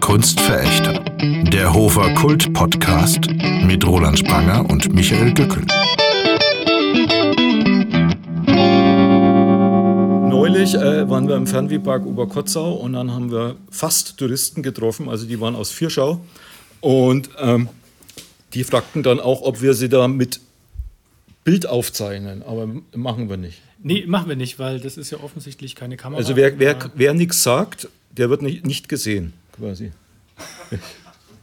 Kunstverächter. Der Hofer Kult Podcast mit Roland Spranger und Michael Dückel. Neulich äh, waren wir im Fernwehpark Oberkotzau und dann haben wir fast Touristen getroffen, also die waren aus Vierschau. Und ähm, die fragten dann auch, ob wir sie da mit Bild aufzeichnen, aber machen wir nicht. Nee, machen wir nicht, weil das ist ja offensichtlich keine Kamera. Also wer, wer, wer nichts sagt, der wird nicht, nicht gesehen, quasi.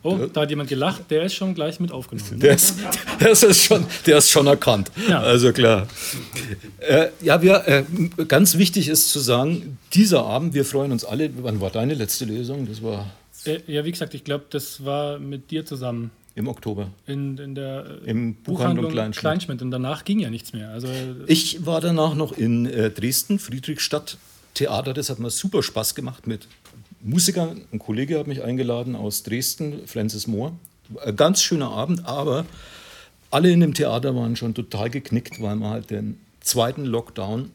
Oh, da hat jemand gelacht, der ist schon gleich mit aufgenommen. Ne? Der ist, der ist, schon, der ist schon erkannt. Ja. Also klar. Äh, ja, wir, äh, ganz wichtig ist zu sagen, dieser Abend, wir freuen uns alle. Wann war deine letzte Lesung? Das war. Äh, ja, wie gesagt, ich glaube, das war mit dir zusammen. Im Oktober. In, in der äh, Im Buchhandlung, Buchhandlung Kleinschmidt. Kleinschmidt. Und danach ging ja nichts mehr. Also, ich war danach noch in äh, Dresden, Friedrichstadt Theater. Das hat mir super Spaß gemacht mit Musiker, ein Kollege hat mich eingeladen aus Dresden, Francis Moore. Ein ganz schöner Abend, aber alle in dem Theater waren schon total geknickt, weil man halt den zweiten Lockdown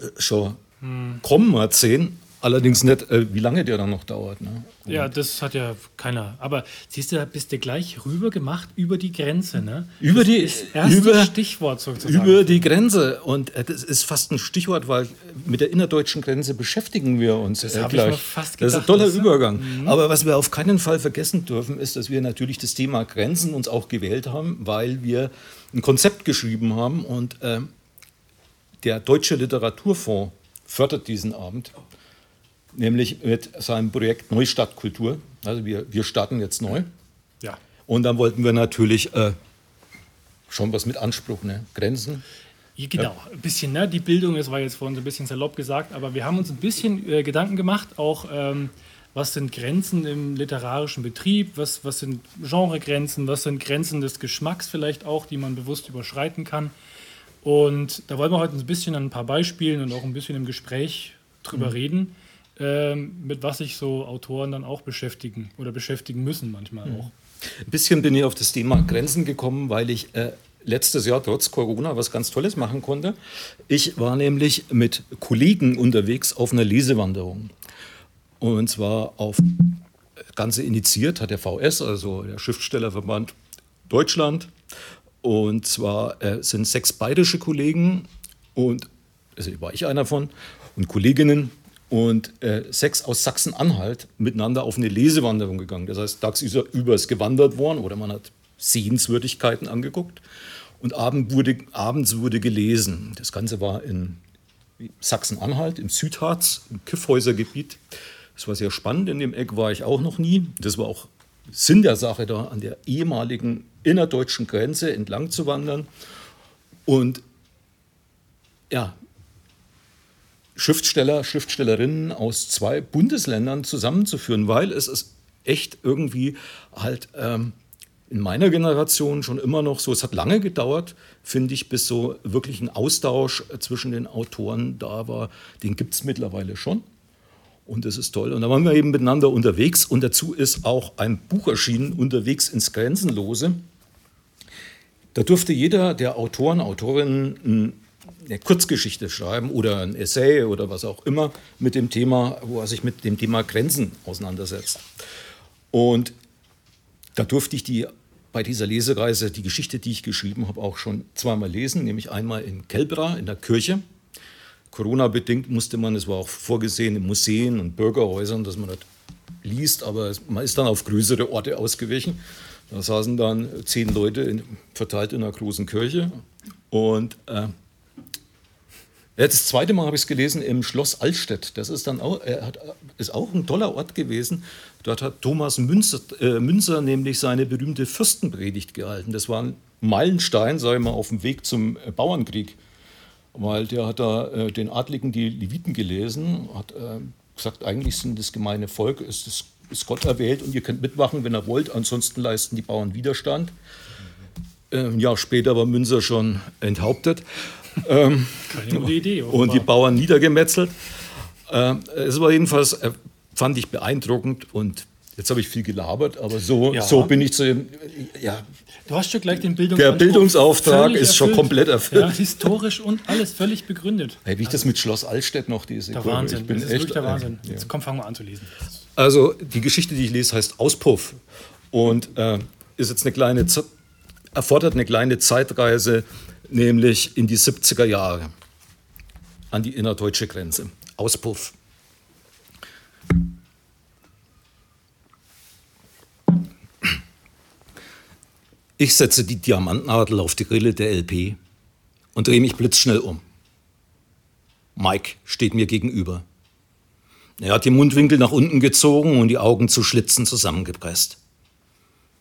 äh, schon hm. kommen hat sehen. Allerdings nicht, äh, wie lange der dann noch dauert. Ne? Ja, das hat ja keiner. Aber siehst du, da bist du gleich rüber gemacht über die Grenze. Ne? Über die das erste über, Stichwort sozusagen. Über die Grenze. Und äh, das ist fast ein Stichwort, weil mit der innerdeutschen Grenze beschäftigen wir uns das äh, gleich. Gedacht, das ist ein toller Übergang. Mhm. Aber was wir auf keinen Fall vergessen dürfen, ist, dass wir natürlich das Thema Grenzen uns auch gewählt haben, weil wir ein Konzept geschrieben haben und äh, der Deutsche Literaturfonds fördert diesen Abend nämlich mit seinem Projekt Neustadtkultur. Also wir, wir starten jetzt neu. Ja. Und dann wollten wir natürlich äh, schon was mit Anspruch, ne? Grenzen. Genau, ein bisschen, ne? die Bildung, das war jetzt vorhin so ein bisschen salopp gesagt, aber wir haben uns ein bisschen äh, Gedanken gemacht, auch ähm, was sind Grenzen im literarischen Betrieb, was, was sind Genregrenzen, was sind Grenzen des Geschmacks vielleicht auch, die man bewusst überschreiten kann. Und da wollen wir heute ein bisschen an ein paar Beispielen und auch ein bisschen im Gespräch drüber mhm. reden ähm, mit was sich so Autoren dann auch beschäftigen oder beschäftigen müssen manchmal mhm. auch. Ein bisschen bin ich auf das Thema Grenzen gekommen, weil ich äh, letztes Jahr trotz Corona was ganz Tolles machen konnte. Ich war nämlich mit Kollegen unterwegs auf einer Lesewanderung. Und zwar auf Ganze initiiert hat der VS, also der Schriftstellerverband Deutschland. Und zwar äh, sind sechs bayerische Kollegen und also war ich einer von und Kolleginnen und äh, sechs aus Sachsen-Anhalt miteinander auf eine Lesewanderung gegangen. Das heißt, tagsüber ist gewandert worden oder man hat Sehenswürdigkeiten angeguckt und Abend wurde, abends wurde gelesen. Das Ganze war in Sachsen-Anhalt, im Südharz, im Kiffhäusergebiet. Das war sehr spannend. In dem Eck war ich auch noch nie. Das war auch Sinn der Sache, da an der ehemaligen innerdeutschen Grenze entlang zu wandern. Und ja, Schriftsteller, Schriftstellerinnen aus zwei Bundesländern zusammenzuführen, weil es ist echt irgendwie halt ähm, in meiner Generation schon immer noch so, es hat lange gedauert, finde ich, bis so wirklich ein Austausch zwischen den Autoren da war. Den gibt es mittlerweile schon. Und das ist toll. Und da waren wir eben miteinander unterwegs. Und dazu ist auch ein Buch erschienen, Unterwegs ins Grenzenlose. Da durfte jeder der Autoren, Autorinnen eine Kurzgeschichte schreiben oder ein Essay oder was auch immer mit dem Thema, wo er sich mit dem Thema Grenzen auseinandersetzt. Und da durfte ich die bei dieser Lesereise die Geschichte, die ich geschrieben habe, auch schon zweimal lesen, nämlich einmal in Kelbra in der Kirche. Corona-bedingt musste man, es war auch vorgesehen in Museen und Bürgerhäusern, dass man das liest, aber man ist dann auf größere Orte ausgewichen. Da saßen dann zehn Leute in, verteilt in einer großen Kirche und äh, das zweite Mal habe ich es gelesen im Schloss Altstedt. Das ist dann auch, hat, ist auch ein toller Ort gewesen. Dort hat Thomas Münzer, äh, Münzer nämlich seine berühmte Fürstenpredigt gehalten. Das war ein Meilenstein, sage ich mal, auf dem Weg zum äh, Bauernkrieg. Weil der hat da äh, den Adligen die Leviten gelesen, hat äh, gesagt, eigentlich sind das gemeine Volk, ist, das, ist Gott erwählt und ihr könnt mitmachen, wenn ihr wollt, ansonsten leisten die Bauern Widerstand. Ein Jahr später war Münzer schon enthauptet. Ähm, Keine gute Idee. Offenbar. Und die Bauern niedergemetzelt. Ähm, es war jedenfalls, äh, fand ich beeindruckend und Jetzt habe ich viel gelabert, aber so, ja. so bin ich zu dem. Ja. Du hast schon gleich den Bildungsauftrag. Der Bildungsauftrag ist erfüllt. schon komplett erfüllt. Ja, historisch und alles völlig begründet. Hey, wie ich das mit Schloss Allstedt noch diese Der Wahnsinn. Ich bin das ist echt, der Wahnsinn. Jetzt ja. komm, fangen wir an zu lesen. Also die Geschichte, die ich lese, heißt Auspuff und äh, ist jetzt eine kleine erfordert eine kleine Zeitreise, nämlich in die 70er Jahre an die innerdeutsche Grenze. Auspuff. Ich setze die Diamantnadel auf die Grille der LP und drehe mich blitzschnell um. Mike steht mir gegenüber. Er hat die Mundwinkel nach unten gezogen und die Augen zu Schlitzen zusammengepresst.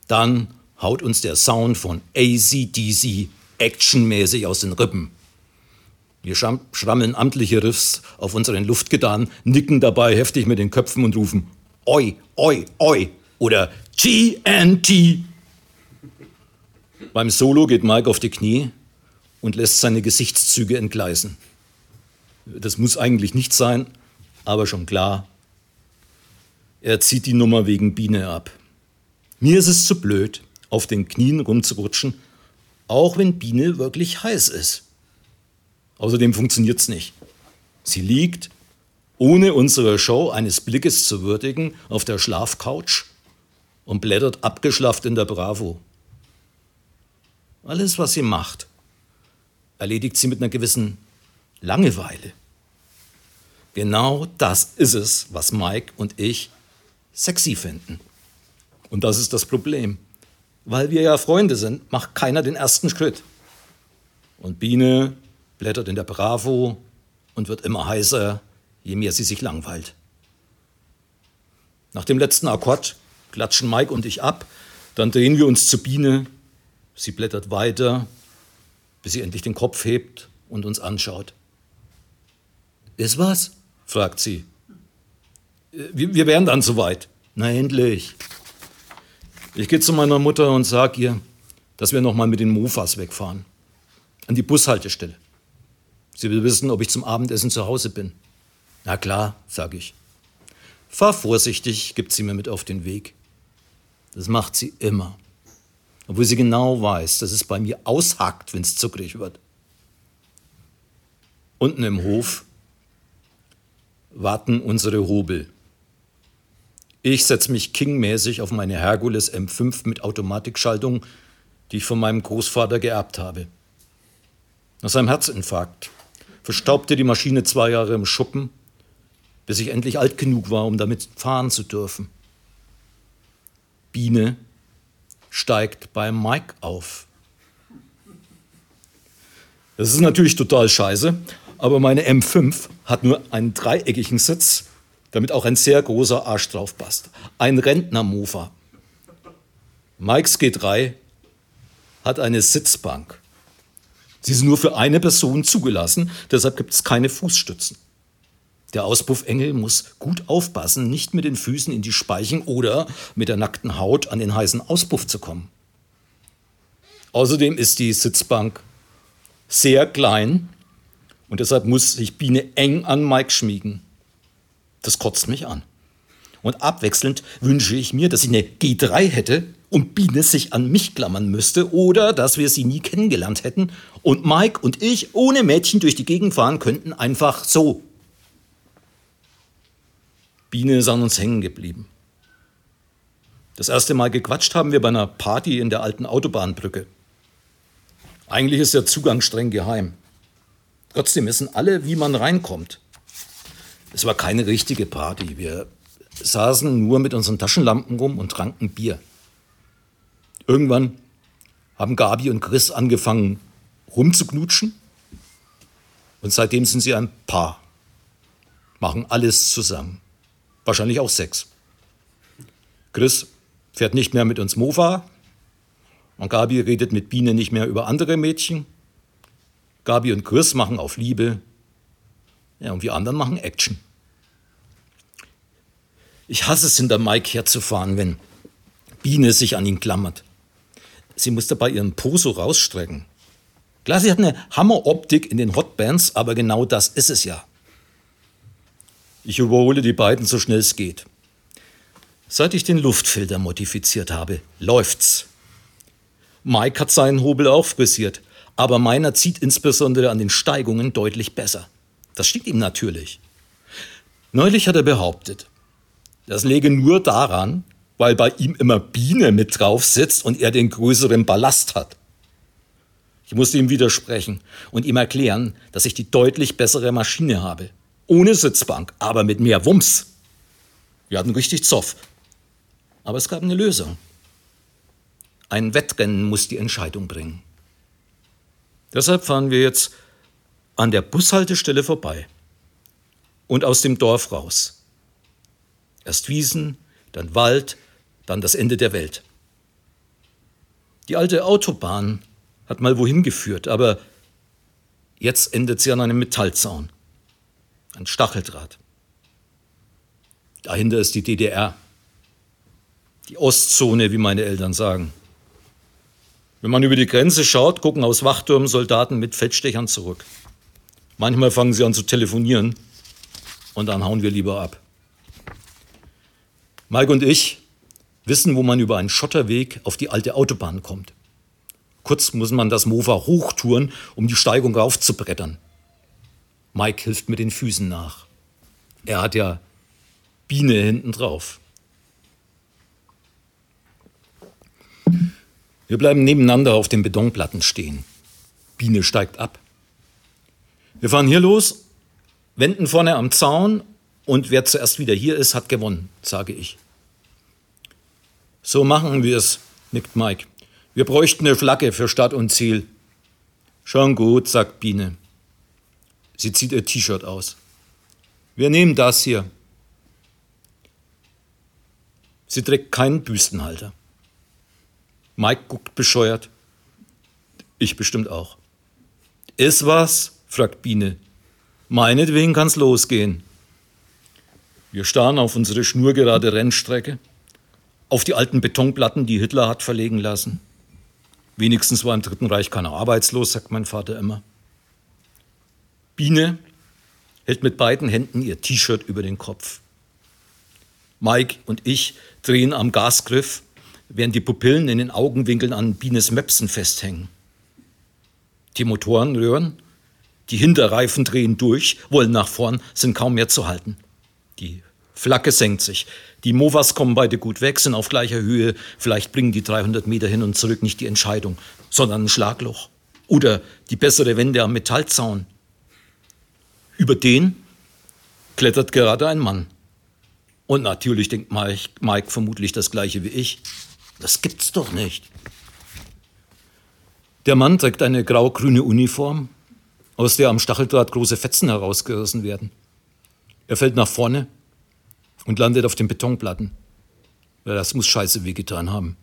Dann haut uns der Sound von ACDC actionmäßig aus den Rippen. Wir schrammeln amtliche Riffs auf unseren Luftgedan, nicken dabei heftig mit den Köpfen und rufen Oi, Oi, Oi oder GNT. Beim Solo geht Mike auf die Knie und lässt seine Gesichtszüge entgleisen. Das muss eigentlich nicht sein, aber schon klar. Er zieht die Nummer wegen Biene ab. Mir ist es zu blöd, auf den Knien rumzurutschen, auch wenn Biene wirklich heiß ist. Außerdem funktioniert es nicht. Sie liegt, ohne unsere Show eines Blickes zu würdigen, auf der Schlafcouch und blättert abgeschlafft in der Bravo. Alles, was sie macht, erledigt sie mit einer gewissen Langeweile. Genau das ist es, was Mike und ich sexy finden. Und das ist das Problem. Weil wir ja Freunde sind, macht keiner den ersten Schritt. Und Biene blättert in der Bravo und wird immer heißer, je mehr sie sich langweilt. Nach dem letzten Akkord klatschen Mike und ich ab, dann drehen wir uns zu Biene Sie blättert weiter, bis sie endlich den Kopf hebt und uns anschaut. Ist was? fragt sie. Wir, wir wären dann soweit. Na endlich. Ich gehe zu meiner Mutter und sage ihr, dass wir nochmal mit den Mofas wegfahren. An die Bushaltestelle. Sie will wissen, ob ich zum Abendessen zu Hause bin. Na klar, sage ich. Fahr vorsichtig, gibt sie mir mit auf den Weg. Das macht sie immer obwohl sie genau weiß, dass es bei mir aushackt, wenn es zuckrig wird. Unten im Hof warten unsere Hobel. Ich setze mich kingmäßig auf meine Herkules M5 mit Automatikschaltung, die ich von meinem Großvater geerbt habe. Nach seinem Herzinfarkt verstaubte die Maschine zwei Jahre im Schuppen, bis ich endlich alt genug war, um damit fahren zu dürfen. Biene steigt bei Mike auf. Das ist natürlich total scheiße, aber meine M5 hat nur einen dreieckigen Sitz, damit auch ein sehr großer Arsch drauf passt. Ein Rentnermofa. Mikes G3 hat eine Sitzbank. Sie ist nur für eine Person zugelassen, deshalb gibt es keine Fußstützen. Der Auspuffengel muss gut aufpassen, nicht mit den Füßen in die Speichen oder mit der nackten Haut an den heißen Auspuff zu kommen. Außerdem ist die Sitzbank sehr klein und deshalb muss sich Biene eng an Mike schmiegen. Das kotzt mich an. Und abwechselnd wünsche ich mir, dass ich eine G3 hätte und Biene sich an mich klammern müsste oder dass wir sie nie kennengelernt hätten und Mike und ich ohne Mädchen durch die Gegend fahren könnten, einfach so Biene ist an uns hängen geblieben. Das erste Mal gequatscht haben wir bei einer Party in der alten Autobahnbrücke. Eigentlich ist der Zugang streng geheim. Trotzdem wissen alle, wie man reinkommt. Es war keine richtige Party. Wir saßen nur mit unseren Taschenlampen rum und tranken Bier. Irgendwann haben Gabi und Chris angefangen rumzuknutschen. Und seitdem sind sie ein Paar. Machen alles zusammen. Wahrscheinlich auch sechs. Chris fährt nicht mehr mit uns Mofa. Und Gabi redet mit Biene nicht mehr über andere Mädchen. Gabi und Chris machen auf Liebe. Ja, und wir anderen machen Action. Ich hasse es, hinter Mike herzufahren, wenn Biene sich an ihn klammert. Sie muss dabei ihren Po so rausstrecken. Klar, sie hat eine Hammeroptik in den Hotbands, aber genau das ist es ja. Ich überhole die beiden so schnell es geht. Seit ich den Luftfilter modifiziert habe, läuft's. Mike hat seinen Hobel auch frisiert, aber meiner zieht insbesondere an den Steigungen deutlich besser. Das steht ihm natürlich. Neulich hat er behauptet, das läge nur daran, weil bei ihm immer Biene mit drauf sitzt und er den größeren Ballast hat. Ich musste ihm widersprechen und ihm erklären, dass ich die deutlich bessere Maschine habe. Ohne Sitzbank, aber mit mehr Wumms. Wir hatten richtig Zoff. Aber es gab eine Lösung. Ein Wettrennen muss die Entscheidung bringen. Deshalb fahren wir jetzt an der Bushaltestelle vorbei und aus dem Dorf raus. Erst Wiesen, dann Wald, dann das Ende der Welt. Die alte Autobahn hat mal wohin geführt, aber jetzt endet sie an einem Metallzaun, ein Stacheldraht. Dahinter ist die DDR, die Ostzone, wie meine Eltern sagen. Wenn man über die Grenze schaut, gucken aus Wachturmen Soldaten mit Feldstechern zurück. Manchmal fangen sie an zu telefonieren und dann hauen wir lieber ab. Mike und ich wissen, wo man über einen Schotterweg auf die alte Autobahn kommt. Kurz muss man das Mofa hochtouren, um die Steigung raufzubrettern. Mike hilft mit den Füßen nach. Er hat ja Biene hinten drauf. Wir bleiben nebeneinander auf den Betonplatten stehen. Biene steigt ab. Wir fahren hier los, wenden vorne am Zaun und wer zuerst wieder hier ist, hat gewonnen, sage ich. So machen wir es, nickt Mike. Wir bräuchten eine Flagge für Stadt und Ziel. Schon gut, sagt Biene. Sie zieht ihr T-Shirt aus. Wir nehmen das hier. Sie trägt keinen Büstenhalter. Mike guckt bescheuert. Ich bestimmt auch. Ist was? Fragt Biene. Meinetwegen kann's losgehen. Wir starren auf unsere schnurgerade Rennstrecke, auf die alten Betonplatten, die Hitler hat verlegen lassen. Wenigstens war im Dritten Reich keiner arbeitslos, sagt mein Vater immer. Biene hält mit beiden Händen ihr T-Shirt über den Kopf. Mike und ich drehen am Gasgriff während die Pupillen in den Augenwinkeln an Bienes Möpsen festhängen. Die Motoren rühren, die Hinterreifen drehen durch, wollen nach vorn, sind kaum mehr zu halten. Die Flagge senkt sich. Die Movas kommen beide gut weg, sind auf gleicher Höhe. Vielleicht bringen die 300 Meter hin und zurück nicht die Entscheidung, sondern ein Schlagloch. Oder die bessere Wende am Metallzaun. Über den klettert gerade ein Mann. Und natürlich denkt Mike, Mike vermutlich das gleiche wie ich. Das gibt's doch nicht. Der Mann trägt eine grau-grüne Uniform, aus der am Stacheldraht große Fetzen herausgerissen werden. Er fällt nach vorne und landet auf den Betonplatten. Ja, das muss scheiße wehgetan haben.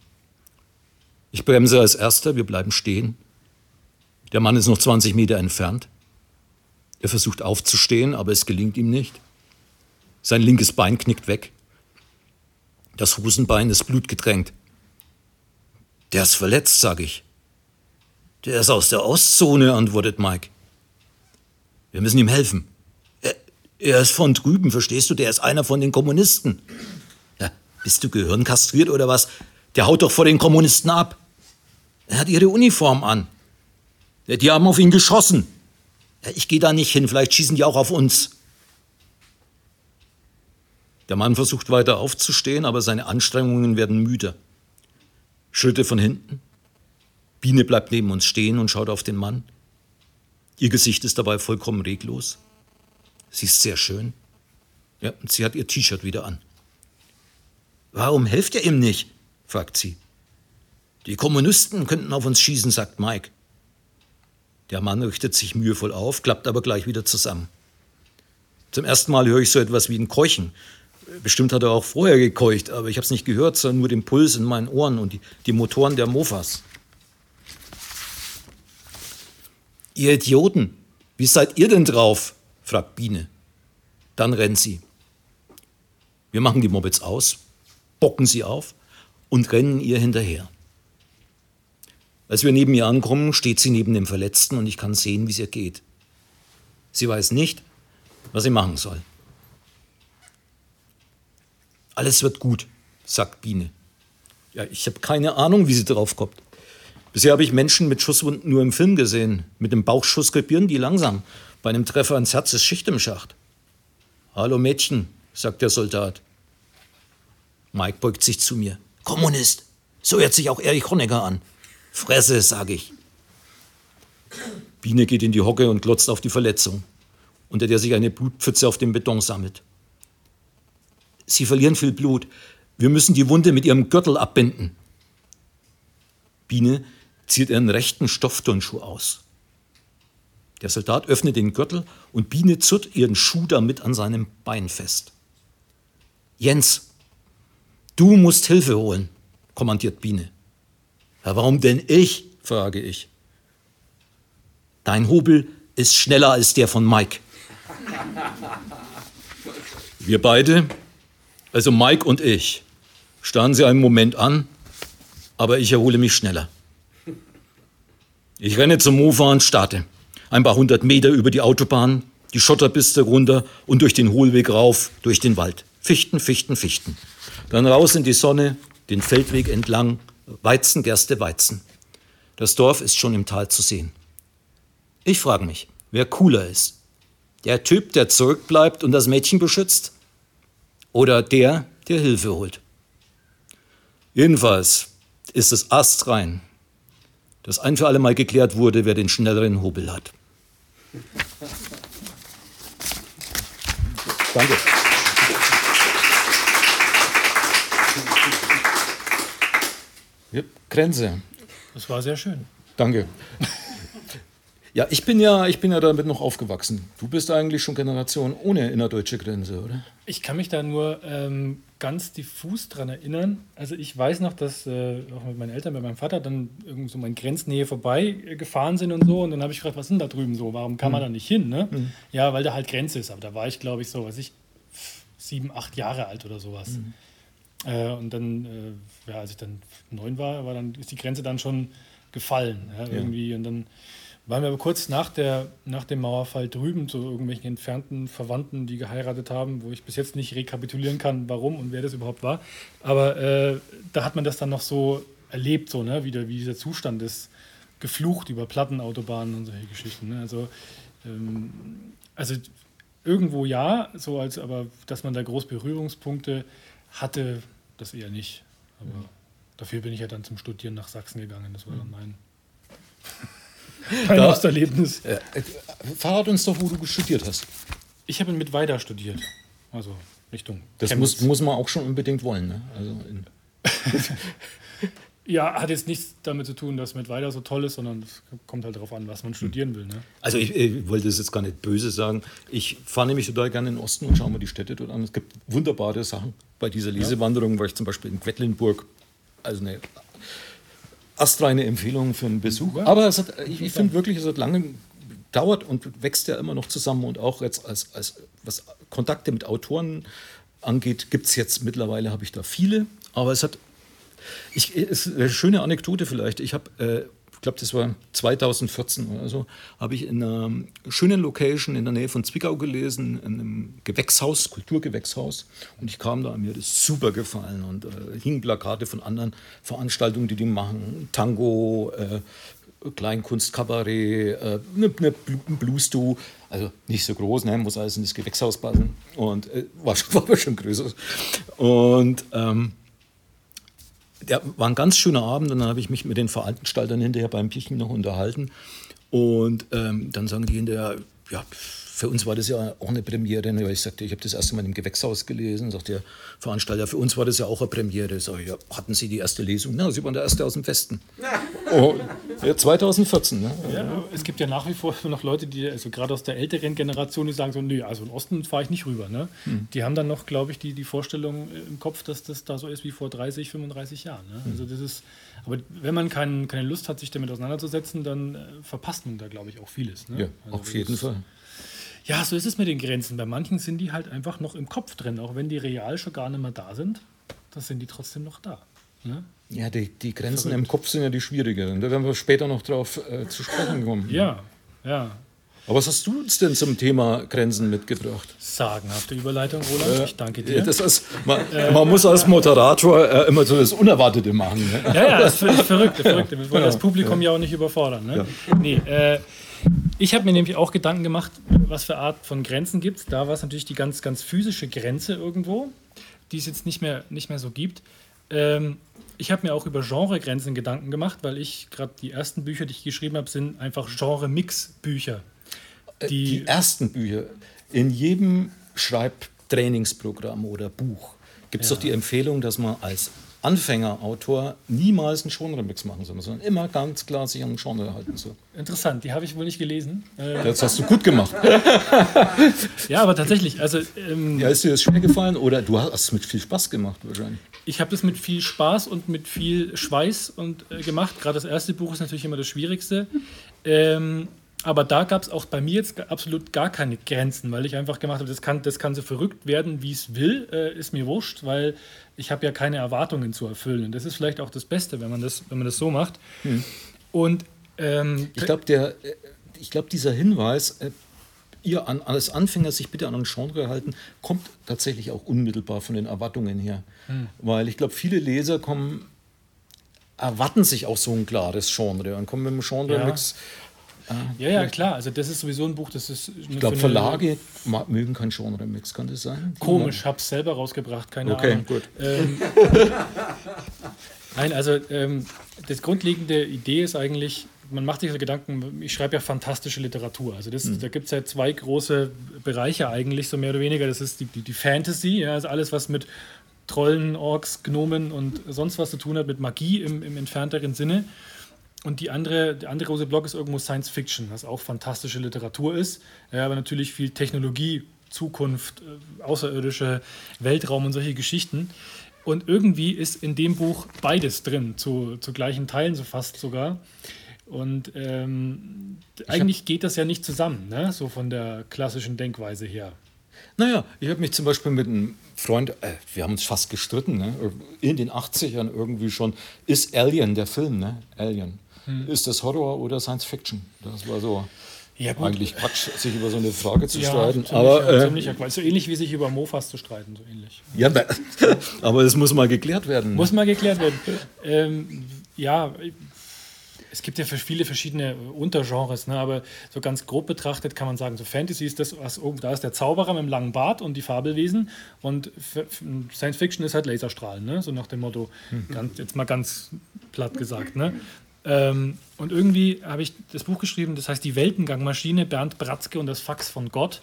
Ich bremse als erster, wir bleiben stehen. Der Mann ist noch 20 Meter entfernt. Er versucht aufzustehen, aber es gelingt ihm nicht. Sein linkes Bein knickt weg. Das Hosenbein ist blutgetränkt. Der ist verletzt, sag ich. Der ist aus der Ostzone, antwortet Mike. Wir müssen ihm helfen. Er, er, ist von drüben, verstehst du? Der ist einer von den Kommunisten. Ja, bist du gehirnkastriert oder was? Der haut doch vor den Kommunisten ab. Er hat ihre Uniform an. Die haben auf ihn geschossen. Ja, ich gehe da nicht hin, vielleicht schießen die auch auf uns. Der Mann versucht weiter aufzustehen, aber seine Anstrengungen werden müder. Schritte von hinten. Biene bleibt neben uns stehen und schaut auf den Mann. Ihr Gesicht ist dabei vollkommen reglos. Sie ist sehr schön. Ja, und sie hat ihr T-Shirt wieder an. Warum helft ihr ihm nicht? fragt sie. Die Kommunisten könnten auf uns schießen, sagt Mike. Der Mann richtet sich mühevoll auf, klappt aber gleich wieder zusammen. Zum ersten Mal höre ich so etwas wie ein Keuchen. Bestimmt hat er auch vorher gekeucht, aber ich habe es nicht gehört, sondern nur den Puls in meinen Ohren und die, die Motoren der Mofas. Ihr Idioten, wie seid ihr denn drauf? fragt Biene. Dann rennt sie. Wir machen die Mopeds aus, bocken sie auf und rennen ihr hinterher. Als wir neben ihr ankommen, steht sie neben dem Verletzten und ich kann sehen, wie es ihr geht. Sie weiß nicht, was sie machen soll. Alles wird gut, sagt Biene. Ja, ich habe keine Ahnung, wie sie drauf kommt. Bisher habe ich Menschen mit Schusswunden nur im Film gesehen. Mit dem Bauchschuss krepieren die langsam. Bei einem Treffer ins Herz ist Schicht im Schacht. Hallo Mädchen, sagt der Soldat. Mike beugt sich zu mir. Kommunist. So hört sich auch Erich Honecker an. Fresse, sage ich. Biene geht in die Hocke und glotzt auf die Verletzung, unter der sich eine Blutpfütze auf dem Beton sammelt. Sie verlieren viel Blut. Wir müssen die Wunde mit ihrem Gürtel abbinden. Biene zieht ihren rechten Stoffturnschuh aus. Der Soldat öffnet den Gürtel und Biene zurrt ihren Schuh damit an seinem Bein fest. Jens, du musst Hilfe holen, kommandiert Biene. Ja, warum denn ich? frage ich. Dein Hobel ist schneller als der von Mike. Wir beide, also Mike und ich, starren sie einen Moment an, aber ich erhole mich schneller. Ich renne zum Mofa und starte. Ein paar hundert Meter über die Autobahn, die Schotterpiste runter und durch den Hohlweg rauf, durch den Wald. Fichten, Fichten, Fichten. Dann raus in die Sonne, den Feldweg entlang, Weizen, Gerste, Weizen. Das Dorf ist schon im Tal zu sehen. Ich frage mich, wer cooler ist. Der Typ, der zurückbleibt und das Mädchen beschützt? Oder der, der Hilfe holt? Jedenfalls ist es astrein, dass ein für alle Mal geklärt wurde, wer den schnelleren Hobel hat. Danke. Ja, Grenze. Das war sehr schön. Danke. Ja, ich bin ja, ich bin ja damit noch aufgewachsen. Du bist eigentlich schon Generation ohne innerdeutsche Grenze, oder? Ich kann mich da nur ähm, ganz diffus dran erinnern. Also ich weiß noch, dass äh, auch mit meinen Eltern, mit meinem Vater dann irgendwo so in Grenznähe vorbei äh, gefahren sind und so. Und dann habe ich gefragt, was ist denn da drüben so? Warum kann man mhm. da nicht hin? Ne? Mhm. Ja, weil da halt Grenze ist. Aber da war ich, glaube ich, so, was ich, sieben, acht Jahre alt oder sowas. Mhm. Äh, und dann, äh, ja, als ich dann neun war, war dann, ist die Grenze dann schon gefallen. Ja, irgendwie. Ja. Und dann waren wir aber kurz nach, der, nach dem Mauerfall drüben zu irgendwelchen entfernten Verwandten, die geheiratet haben, wo ich bis jetzt nicht rekapitulieren kann, warum und wer das überhaupt war. Aber äh, da hat man das dann noch so erlebt, so, ne? wie, der, wie dieser Zustand ist, geflucht über Plattenautobahnen und solche Geschichten. Ne? Also, ähm, also irgendwo ja, so als aber dass man da groß Berührungspunkte hatte, das eher nicht. Aber mhm. dafür bin ich ja dann zum Studieren nach Sachsen gegangen. Das war dann mein. Kein da, Erlebnis. Äh, verrat uns doch, wo du studiert hast. Ich habe mit Weida studiert. Also Richtung. Das muss, muss man auch schon unbedingt wollen. Ne? Also ja, hat jetzt nichts damit zu tun, dass mit Weida so toll ist, sondern es kommt halt darauf an, was man studieren will. Ne? Also ich, ich, wollte das jetzt gar nicht böse sagen. Ich fahre nämlich total gerne in den Osten und schaue mir die Städte dort an. Es gibt wunderbare Sachen. Bei dieser Lesewanderung war ich zum Beispiel in Quedlinburg. Also eine astreine Empfehlung für einen Besuch. Aber hat, ich, ich finde wirklich, es hat lange gedauert und wächst ja immer noch zusammen. Und auch jetzt als, als was Kontakte mit Autoren angeht, gibt es jetzt mittlerweile, habe ich da viele. Aber es hat, ich, es ist eine schöne Anekdote vielleicht. Ich habe äh, ich glaube, das war 2014 oder so, habe ich in einer schönen Location in der Nähe von Zwickau gelesen, in einem Gewächshaus, Kulturgewächshaus. Und ich kam da, mir das super gefallen und äh, hingen Plakate von anderen Veranstaltungen, die die machen. Tango, äh, Kleinkunst, Kabarett, äh, ne, ne Blues-Duo, also nicht so groß, ne, muss alles in das Gewächshaus passen. Und äh, war, war aber schon größer. Und ähm, der war ein ganz schöner Abend und dann habe ich mich mit den Veranstaltern hinterher beim Bierchen noch unterhalten. Und ähm, dann sagen die hinterher, ja, für uns war das ja auch eine Premiere, ne? weil ich sagte, ich habe das erste Mal im Gewächshaus gelesen, sagt der Veranstalter, für uns war das ja auch eine Premiere. Sag ich, ja, hatten Sie die erste Lesung? Na, Sie waren der Erste aus dem Westen. oh, ja, 2014. Ne? Ja, es gibt ja nach wie vor noch Leute, die, also gerade aus der älteren Generation, die sagen so, nö, also im Osten fahre ich nicht rüber. Ne? Hm. Die haben dann noch, glaube ich, die, die Vorstellung im Kopf, dass das da so ist wie vor 30, 35 Jahren. Ne? Also das ist, aber wenn man kein, keine Lust hat, sich damit auseinanderzusetzen, dann äh, verpasst man da, glaube ich, auch vieles. Ne? Ja, also auf jeden Fall. Ja, so ist es mit den Grenzen. Bei manchen sind die halt einfach noch im Kopf drin, auch wenn die real schon gar nicht mehr da sind. Da sind die trotzdem noch da. Ne? Ja, die, die Grenzen Verrückt. im Kopf sind ja die schwierigeren. Da werden wir später noch drauf äh, zu sprechen kommen. Ja, ja. Aber was hast du uns denn zum Thema Grenzen mitgebracht? Sagenhafte Überleitung, Roland. ich danke dir. Ja, das ist, man, man muss als Moderator äh, immer so das Unerwartete machen. Ne? Ja, ja, das ist verrückt. verrückt. Wir wollen das Publikum ja, auch nicht überfordern. Ne? Nee, äh, ich habe mir nämlich auch Gedanken gemacht, was für Art von Grenzen gibt es. Da war es natürlich die ganz, ganz physische Grenze irgendwo, die es jetzt nicht mehr, nicht mehr so gibt. Ähm, ich habe mir auch über Genregrenzen Gedanken gemacht, weil ich gerade die ersten Bücher, die ich geschrieben habe, sind einfach Genre-Mix-Bücher. Die, die ersten Bücher. In jedem Schreibtrainingsprogramm oder Buch gibt es ja. doch die Empfehlung, dass man als Anfängerautor niemals einen Genre-Mix machen soll, sondern immer ganz klar sich an den Genre halten soll. Interessant, die habe ich wohl nicht gelesen. Äh, das hast du gut gemacht. ja, aber tatsächlich, also... Ähm, ja, ist dir das schwer gefallen oder du hast es mit viel Spaß gemacht wahrscheinlich? Ich habe das mit viel Spaß und mit viel Schweiß und, äh, gemacht. Gerade das erste Buch ist natürlich immer das Schwierigste. Ähm, aber da gab es auch bei mir jetzt absolut gar keine Grenzen, weil ich einfach gemacht habe, das kann, das kann so verrückt werden, wie es will, äh, ist mir wurscht, weil ich habe ja keine Erwartungen zu erfüllen. Und das ist vielleicht auch das Beste, wenn man das, wenn man das so macht. Hm. Und ähm, ich glaube, der, äh, ich glaube, dieser Hinweis, äh, ihr an, als Anfänger sich bitte an ein Genre halten, kommt tatsächlich auch unmittelbar von den Erwartungen her. Hm. Weil ich glaube, viele Leser kommen, erwarten sich auch so ein klares Genre und kommen mit dem Genre-Mix. Ja ja, ja, klar. Also das ist sowieso ein Buch, das ist... Ich glaube, Verlage mögen kein Genre-Mix, kann das sein? Komisch, habe es selber rausgebracht, keine okay, Ahnung. Okay, gut. Ähm, Nein, also ähm, das grundlegende Idee ist eigentlich, man macht sich so Gedanken, ich schreibe ja fantastische Literatur. Also das, mhm. da gibt es ja zwei große Bereiche eigentlich, so mehr oder weniger. Das ist die, die, die Fantasy, ja, also alles, was mit Trollen, Orks, Gnomen und sonst was zu tun hat, mit Magie im, im entfernteren Sinne. Und die andere, der andere große Block ist irgendwo Science Fiction, was auch fantastische Literatur ist, ja, aber natürlich viel Technologie, Zukunft, äh, außerirdische Weltraum und solche Geschichten. Und irgendwie ist in dem Buch beides drin, zu, zu gleichen Teilen so fast sogar. Und ähm, eigentlich geht das ja nicht zusammen, ne? so von der klassischen Denkweise her. Naja, ich habe mich zum Beispiel mit einem Freund, äh, wir haben uns fast gestritten, ne? in den 80ern irgendwie schon, ist Alien der Film, ne? Alien. Hm. Ist das Horror oder Science Fiction? Das war so. Ja, eigentlich Quatsch, sich über so eine Frage zu ja, streiten. Ziemlich, aber, äh, ziemlicher Quatsch. So ähnlich wie sich über Mofas zu streiten, so ähnlich. Ja, aber es muss mal geklärt werden. Muss mal geklärt werden. Ähm, ja, es gibt ja viele verschiedene Untergenres, ne? aber so ganz grob betrachtet kann man sagen, so Fantasy ist das, was oben, da ist der Zauberer mit dem langen Bart und die Fabelwesen und Science Fiction ist halt Laserstrahlen, ne? so nach dem Motto, mhm. ganz, jetzt mal ganz platt gesagt. Ne? Ähm, und irgendwie habe ich das Buch geschrieben, das heißt Die Weltengangmaschine, Bernd Bratzke und das Fax von Gott.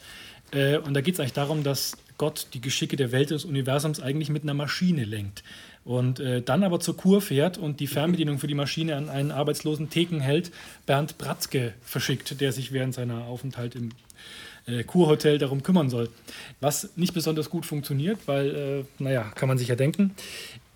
Äh, und da geht es eigentlich darum, dass Gott die Geschicke der Welt des Universums eigentlich mit einer Maschine lenkt. Und äh, dann aber zur Kur fährt und die Fernbedienung für die Maschine an einen arbeitslosen Thekenheld Bernd Bratzke verschickt, der sich während seiner Aufenthalt im äh, Kurhotel darum kümmern soll. Was nicht besonders gut funktioniert, weil, äh, naja, kann man sich ja denken.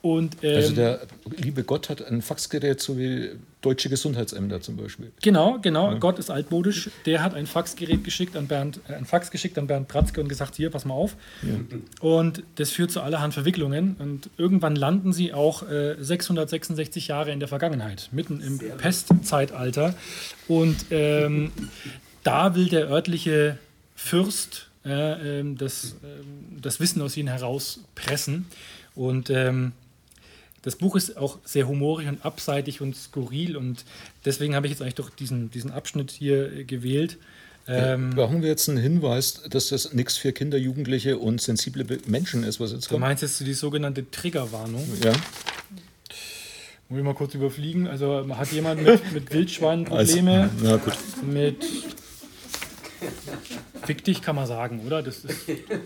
Und, ähm, also der liebe Gott hat ein Faxgerät, so wie deutsche Gesundheitsämter zum Beispiel. Genau, genau. Ja. Gott ist altmodisch. Der hat ein Faxgerät geschickt an Bernd, äh, ein Fax geschickt an Bernd Pratzke und gesagt: Hier, pass mal auf. Ja. Und das führt zu allerhand Verwicklungen. Und irgendwann landen sie auch äh, 666 Jahre in der Vergangenheit, mitten im Sehr Pestzeitalter. Und ähm, da will der örtliche Fürst äh, das, ähm, das Wissen aus ihnen herauspressen. Und ähm, das Buch ist auch sehr humorig und abseitig und skurril und deswegen habe ich jetzt eigentlich doch diesen, diesen Abschnitt hier gewählt. Ähm, brauchen wir jetzt einen Hinweis, dass das nichts für Kinder, Jugendliche und sensible Menschen ist, was jetzt kommt? Du meinst jetzt die sogenannte Triggerwarnung? Ja. Muss ich mal kurz überfliegen. Also hat jemand mit, mit Wildschweinen Probleme? Also, na gut. Mit Fick dich kann man sagen, oder? Das ist,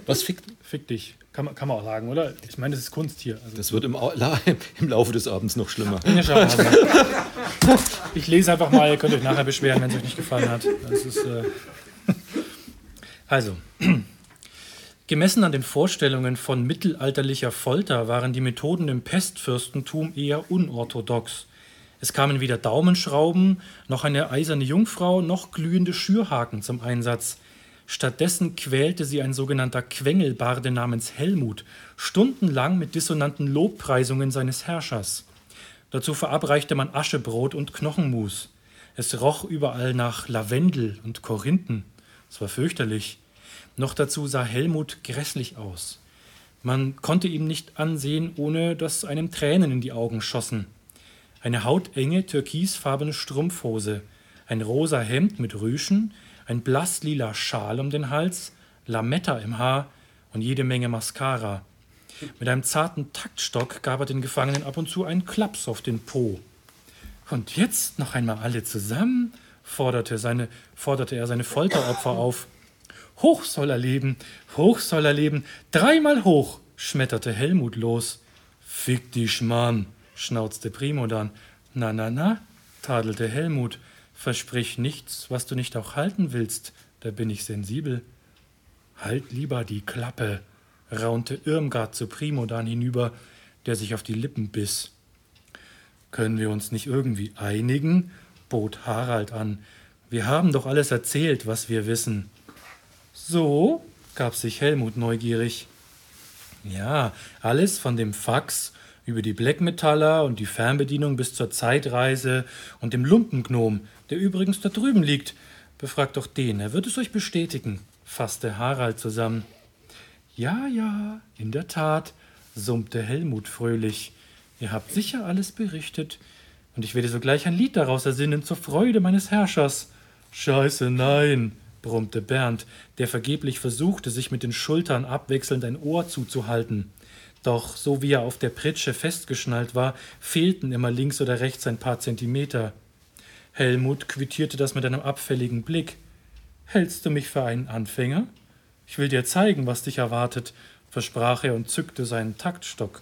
Was fick? Fick dich. Kann man, kann man auch sagen, oder? Ich meine, das ist Kunst hier. Also das wird im, im, Laufe des Abends noch schlimmer. Ich lese einfach mal, ihr könnt euch nachher beschweren, wenn es euch nicht gefallen hat. Ist, äh also, gemessen an den Vorstellungen von mittelalterlicher Folter waren die Methoden im Pestfürstentum eher unorthodox. Es kamen weder Daumenschrauben, noch eine eiserne Jungfrau, noch glühende Schürhaken zum Einsatz. Stattdessen quälte sie ein sogenannter Quengelbarde namens Helmut stundenlang mit dissonanten Lobpreisungen seines Herrschers. Dazu verabreichte man Aschebrot und Knochenmus. Es roch überall nach Lavendel und Korinthen. Es war fürchterlich. Noch dazu sah Helmut grässlich aus. Man konnte ihm nicht ansehen, ohne dass einem Tränen in die Augen schossen. Eine hautenge, türkisfarbene Strumpfhose, ein rosa Hemd mit Rüschen, ein blasslila Schal um den Hals, Lametta im Haar und jede Menge Mascara. Mit einem zarten Taktstock gab er den Gefangenen ab und zu einen Klaps auf den Po. Und jetzt noch einmal alle zusammen, forderte, seine, forderte er seine Folteropfer auf. Hoch soll er leben, hoch soll er leben, dreimal hoch, schmetterte Helmut los. Fick dich, Mann, schnauzte Primo dann. Na, na, na, tadelte Helmut. Versprich nichts, was du nicht auch halten willst, da bin ich sensibel. Halt lieber die Klappe, raunte Irmgard zu Primo dann hinüber, der sich auf die Lippen biss. Können wir uns nicht irgendwie einigen? bot Harald an. Wir haben doch alles erzählt, was wir wissen. So? gab sich Helmut neugierig. Ja, alles von dem Fax über die Blackmetaller und die Fernbedienung bis zur Zeitreise und dem Lumpengnom, der übrigens da drüben liegt. Befragt doch den, er wird es euch bestätigen, fasste Harald zusammen. Ja, ja, in der Tat, summte Helmut fröhlich. Ihr habt sicher alles berichtet, und ich werde sogleich ein Lied daraus ersinnen zur Freude meines Herrschers. Scheiße, nein, brummte Bernd, der vergeblich versuchte, sich mit den Schultern abwechselnd ein Ohr zuzuhalten. Doch so wie er auf der Pritsche festgeschnallt war, fehlten immer links oder rechts ein paar Zentimeter. Helmut quittierte das mit einem abfälligen Blick. Hältst du mich für einen Anfänger? Ich will dir zeigen, was dich erwartet, versprach er und zückte seinen Taktstock.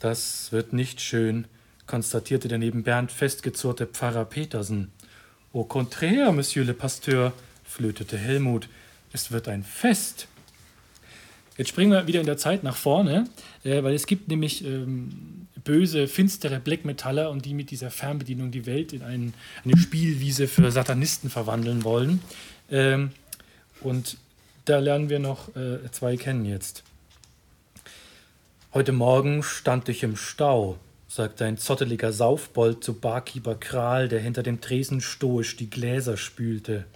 Das wird nicht schön, konstatierte der neben Bernd festgezurrte Pfarrer Petersen. Au contraire, Monsieur le Pasteur, flötete Helmut, es wird ein Fest. Jetzt springen wir wieder in der Zeit nach vorne, äh, weil es gibt nämlich ähm, böse, finstere Black Metaller und die mit dieser Fernbedienung die Welt in ein, eine Spielwiese für Satanisten verwandeln wollen. Ähm, und da lernen wir noch äh, zwei kennen jetzt. Heute Morgen stand ich im Stau, sagte ein zotteliger Saufbold zu Barkeeper Kral, der hinter dem Tresen stoisch die Gläser spülte.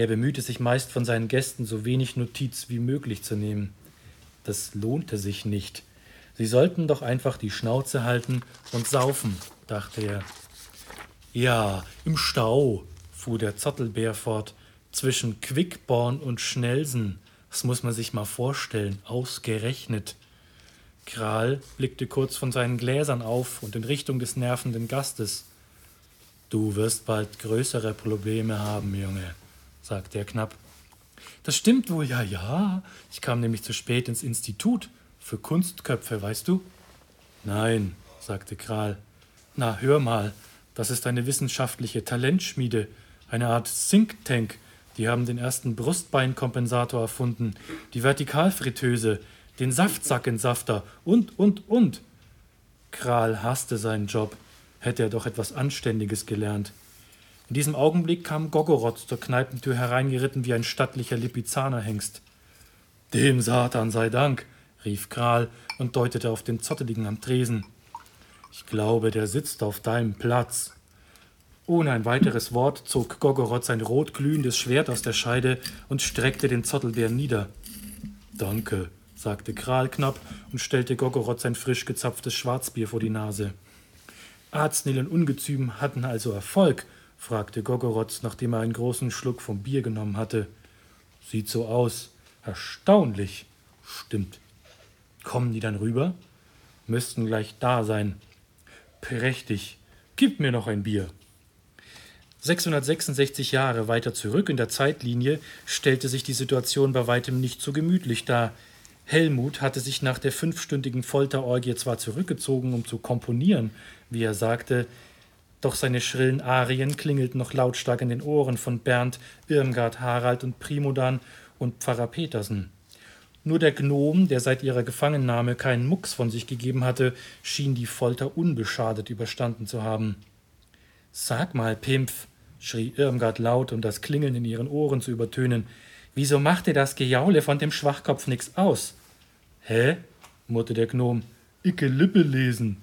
Er bemühte sich meist von seinen Gästen so wenig Notiz wie möglich zu nehmen. Das lohnte sich nicht. Sie sollten doch einfach die Schnauze halten und saufen, dachte er. Ja, im Stau, fuhr der Zottelbär fort, zwischen Quickborn und Schnelsen. Das muss man sich mal vorstellen, ausgerechnet. Kral blickte kurz von seinen Gläsern auf und in Richtung des nervenden Gastes. Du wirst bald größere Probleme haben, Junge, sagte er knapp. Das stimmt wohl, ja, ja. Ich kam nämlich zu spät ins Institut für Kunstköpfe, weißt du? Nein, sagte Kral. Na, hör mal, das ist eine wissenschaftliche Talentschmiede, eine Art Think Tank. Die haben den ersten Brustbeinkompensator erfunden, die Vertikalfritteuse, den Saftsackentsafter und, und, und. Kral hasste seinen Job, hätte er doch etwas Anständiges gelernt. In diesem Augenblick kam Gogorot zur Kneipentür hereingeritten wie ein stattlicher Lipizzanerhengst. Dem Satan sei Dank, rief Kral und deutete auf den Zotteligen am Tresen. Ich glaube, der sitzt auf deinem Platz. Ohne ein weiteres Wort zog Gogorot sein rot glühendes Schwert aus der Scheide und streckte den Zottelbär nieder. Danke, sagte Kral knapp und stellte Gogorot sein frisch gezapftes Schwarzbier vor die Nase. Arznil und Ungezüm hatten also Erfolg, fragte Gogorot, nachdem er einen großen Schluck vom Bier genommen hatte. Sieht so aus. Erstaunlich. Stimmt. Kommen die dann rüber? Müssten gleich da sein. Prächtig. Gib mir noch ein Bier. 666 Jahre weiter zurück in der Zeitlinie stellte sich die Situation bei weitem nicht so gemütlich dar. Helmut hatte sich nach der fünfstündigen Folterorgie zwar zurückgezogen, um zu komponieren, wie er sagte, doch seine schrillen Arien klingelten noch lautstark in den Ohren von Bernd, Irmgard, Harald und Primodan und Pfarrer Petersen. Nur der Gnom, der seit ihrer Gefangennahme keinen Mucks von sich gegeben hatte, schien die Folter unbeschadet überstanden zu haben. Sag mal, Pimpf, schrie Irmgard laut, um das Klingeln in ihren Ohren zu übertönen, wieso macht dir das Gejaule von dem Schwachkopf nix aus? Hä? murrte der Gnom. Icke Lippe lesen.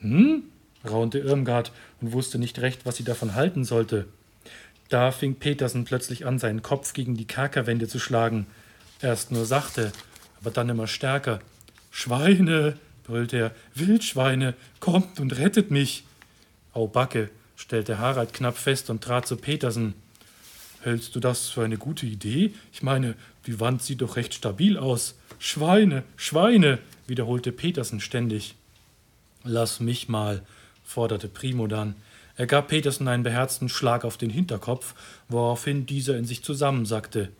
Hm? raunte Irmgard und wusste nicht recht, was sie davon halten sollte. Da fing Petersen plötzlich an, seinen Kopf gegen die Kerkerwände zu schlagen. Erst nur sachte, aber dann immer stärker. Schweine, brüllte er, Wildschweine, kommt und rettet mich. Au Backe, stellte Harald knapp fest und trat zu Petersen. Hältst du das für eine gute Idee? Ich meine, die Wand sieht doch recht stabil aus. Schweine, Schweine, wiederholte Petersen ständig. Lass mich mal, forderte Primo dann. Er gab Petersen einen beherzten Schlag auf den Hinterkopf, woraufhin dieser in sich zusammensackte.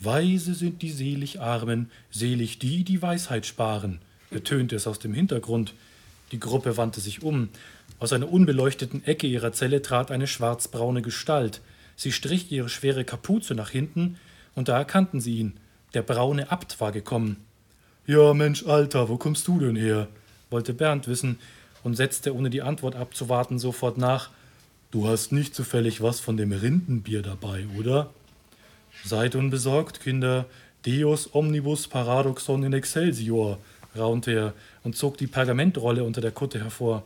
Weise sind die selig Armen, selig die, die Weisheit sparen, ertönte es aus dem Hintergrund. Die Gruppe wandte sich um. Aus einer unbeleuchteten Ecke ihrer Zelle trat eine schwarzbraune Gestalt. Sie strich ihre schwere Kapuze nach hinten, und da erkannten sie ihn. Der braune Abt war gekommen. Ja, Mensch, Alter, wo kommst du denn her? wollte Bernd wissen und setzte, ohne die Antwort abzuwarten, sofort nach. Du hast nicht zufällig was von dem Rindenbier dabei, oder? Seid unbesorgt, Kinder. Deus omnibus paradoxon in excelsior, raunte er und zog die Pergamentrolle unter der Kutte hervor.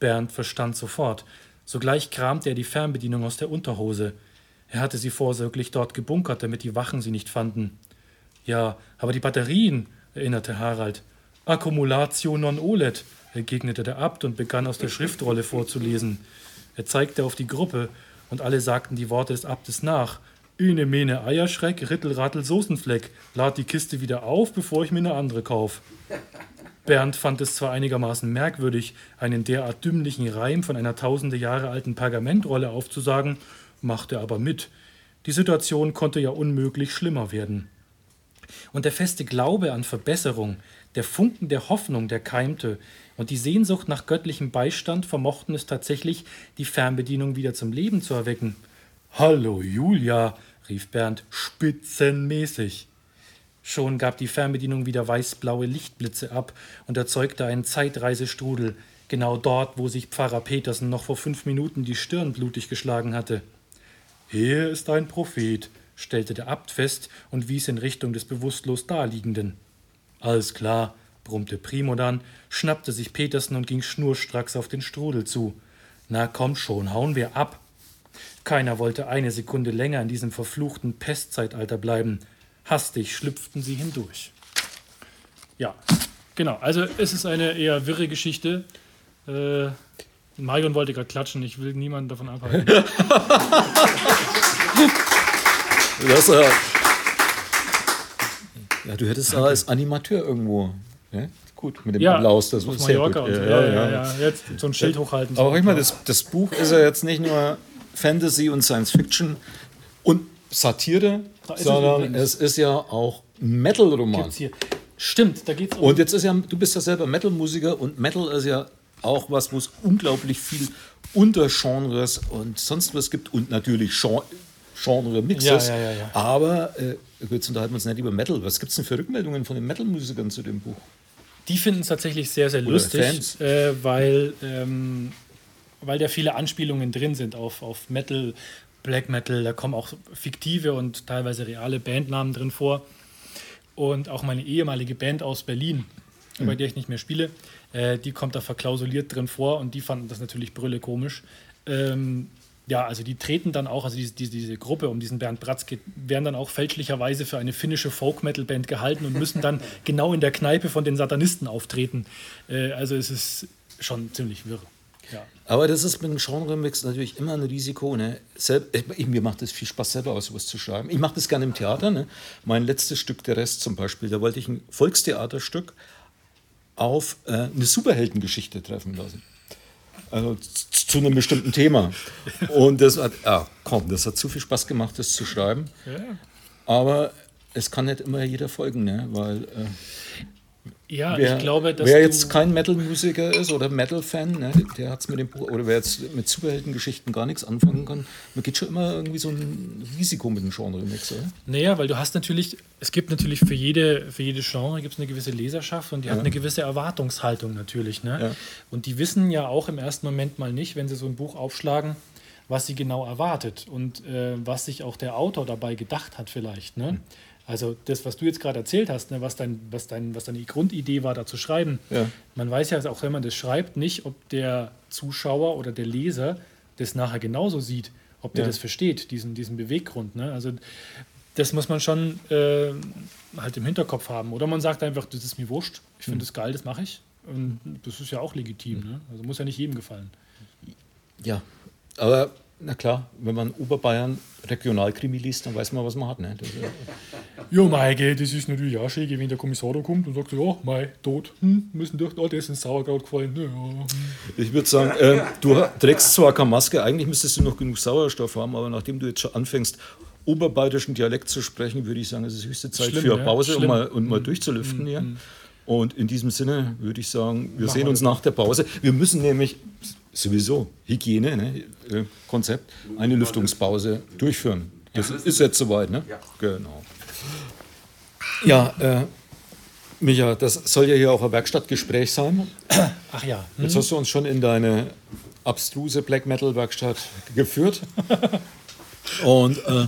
Bernd verstand sofort. Sogleich kramte er die Fernbedienung aus der Unterhose. Er hatte sie vorsorglich dort gebunkert, damit die Wachen sie nicht fanden. Ja, aber die Batterien, erinnerte Harald. Accumulatio non olet, entgegnete der Abt und begann aus der Schriftrolle vorzulesen. Er zeigte auf die Gruppe, und alle sagten die Worte des Abtes nach. Üne mene Eierschreck, Rittelrattel Soßenfleck. Lad die Kiste wieder auf, bevor ich mir eine andere kauf. Bernd fand es zwar einigermaßen merkwürdig, einen derart dümmlichen Reim von einer tausende Jahre alten Pergamentrolle aufzusagen, machte aber mit. Die Situation konnte ja unmöglich schlimmer werden. Und der feste Glaube an Verbesserung, der Funken der Hoffnung, der keimte, und die Sehnsucht nach göttlichem Beistand vermochten es tatsächlich, die Fernbedienung wieder zum Leben zu erwecken. Hallo, Julia, rief Bernd, spitzenmäßig. Schon gab die Fernbedienung wieder weißblaue Lichtblitze ab und erzeugte einen Zeitreisestrudel, genau dort, wo sich Pfarrer Petersen noch vor fünf Minuten die Stirn blutig geschlagen hatte. Hier ist ein Prophet, stellte der Abt fest und wies in Richtung des bewusstlos Daliegenden. Alles klar, brummte Primo dann, schnappte sich Petersen und ging schnurstracks auf den Strudel zu. Na komm schon, hauen wir ab. Keiner wollte eine Sekunde länger in diesem verfluchten Pestzeitalter bleiben. Hastig schlüpften sie hindurch. Ja, genau. Also es ist eine eher wirre Geschichte. Äh, Marion wollte gerade klatschen, ich will niemanden davon abhalten. das, äh, ja, du hättest Danke. als Animateur irgendwo. Ja? Gut, mit dem ja, Applaus. Das auf Mallorca und so. Ja, ja, ja, Jetzt so ein Schild hochhalten. Aber ich meine, das, das Buch ist ja jetzt nicht nur Fantasy und Science Fiction und Satire, sondern es, es ist ja auch Metal-Roman. Stimmt, da geht's um. Und jetzt ist ja, du bist ja selber Metal-Musiker und Metal ist ja auch was, wo es unglaublich viel Untergenres und sonst was gibt und natürlich Genre-Mixes. Ja, ja, ja, Aber äh, jetzt unterhalten wir uns nicht über Metal. Was gibt es denn für Rückmeldungen von den Metal-Musikern zu dem Buch? Die finden es tatsächlich sehr, sehr Oder lustig, äh, weil, ähm, weil da viele Anspielungen drin sind auf, auf Metal, Black Metal. Da kommen auch fiktive und teilweise reale Bandnamen drin vor. Und auch meine ehemalige Band aus Berlin, mhm. bei der ich nicht mehr spiele, äh, die kommt da verklausuliert drin vor und die fanden das natürlich brülle komisch. Ähm, ja, also die treten dann auch, also diese, diese, diese Gruppe um diesen Bernd Bratz geht, werden dann auch fälschlicherweise für eine finnische Folk-Metal-Band gehalten und müssen dann genau in der Kneipe von den Satanisten auftreten. Äh, also es ist schon ziemlich wirr. Ja. Aber das ist mit dem Genre-Mix natürlich immer ein Risiko. Ne? Selb, ich, mir macht es viel Spaß, selber aus sowas zu schreiben. Ich mache das gerne im Theater. Ne? Mein letztes Stück, der Rest zum Beispiel, da wollte ich ein Volkstheaterstück auf äh, eine Superheldengeschichte treffen lassen. Also zu einem bestimmten Thema. Und das hat, ja, komm, das hat zu viel Spaß gemacht, das zu schreiben. Ja. Aber es kann nicht immer jeder folgen, ne? weil äh, ja, wer, ich glaube, dass wer jetzt kein Metal-Musiker ist oder Metal-Fan, ne, der hat es mit dem Buch, oder wer jetzt mit Superheldengeschichten gar nichts anfangen kann, man geht schon immer irgendwie so ein Risiko mit dem Genre-Mix, oder? Naja, weil du hast natürlich, es gibt natürlich für jede, für jede Genre gibt es eine gewisse Leserschaft und die ja. hat eine gewisse Erwartungshaltung natürlich. Ne? Ja. Und die wissen ja auch im ersten Moment mal nicht, wenn sie so ein Buch aufschlagen, was sie genau erwartet und äh, was sich auch der Autor dabei gedacht hat vielleicht. Ne? Mhm. Also das, was du jetzt gerade erzählt hast, ne, was, dein, was, dein, was deine Grundidee war, da zu schreiben, Ja. man weiß ja auch, wenn man das schreibt, nicht, ob der Zuschauer oder der Leser das nachher genauso sieht, ob der Ja. das versteht, diesen, diesen Beweggrund. Ne? Also das muss man schon äh, halt im Hinterkopf haben. Oder man sagt einfach, das ist mir wurscht, ich finde das geil, das mache ich. Und das ist ja auch legitim. Ne? Also muss ja nicht jedem gefallen. Ja, aber na klar, wenn man Oberbayern Regionalkrimi liest, dann weiß man, was man hat. Ne? Das, Ja, mei, gell, das ist natürlich auch schön, wenn der Kommissar da kommt und sagt, so, ja, mei, tot, hm, müssen durch, oh, der ist ins Sauerkraut gefallen. Ja, ja. ich würde sagen, äh, du trägst zwar keine Maske, eigentlich müsstest du noch genug Sauerstoff haben, aber nachdem du jetzt schon anfängst, oberbayerischen Dialekt zu sprechen, würde ich sagen, es ist höchste Zeit Schlimm, für ne? Pause, um Schlimm. mal, um mal durchzulüften hier. Und in diesem Sinne würde ich sagen, wir Machen sehen uns nach der Pause. Wir müssen nämlich sowieso Hygiene, ne, äh, Konzept, eine Lüftungspause durchführen. Das ist jetzt soweit, ne? Ja. Genau. Ja, äh, Micha, das soll ja hier auch ein Werkstattgespräch sein. Ach ja, Jetzt hast du uns schon in deine abstruse Black Metal Werkstatt geführt. Und äh,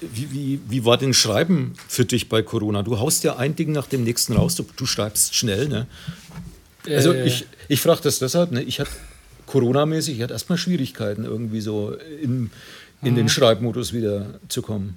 wie, wie, wie war denn Schreiben für dich bei Corona? Du haust ja ein Ding nach dem nächsten raus, du, du schreibst schnell. Ne? Also Äh. ich, ich frage das deshalb, ne? ich hatte Corona-mäßig, ich hatte erstmal Schwierigkeiten, irgendwie so in, in Mhm. den Schreibmodus wieder zu kommen.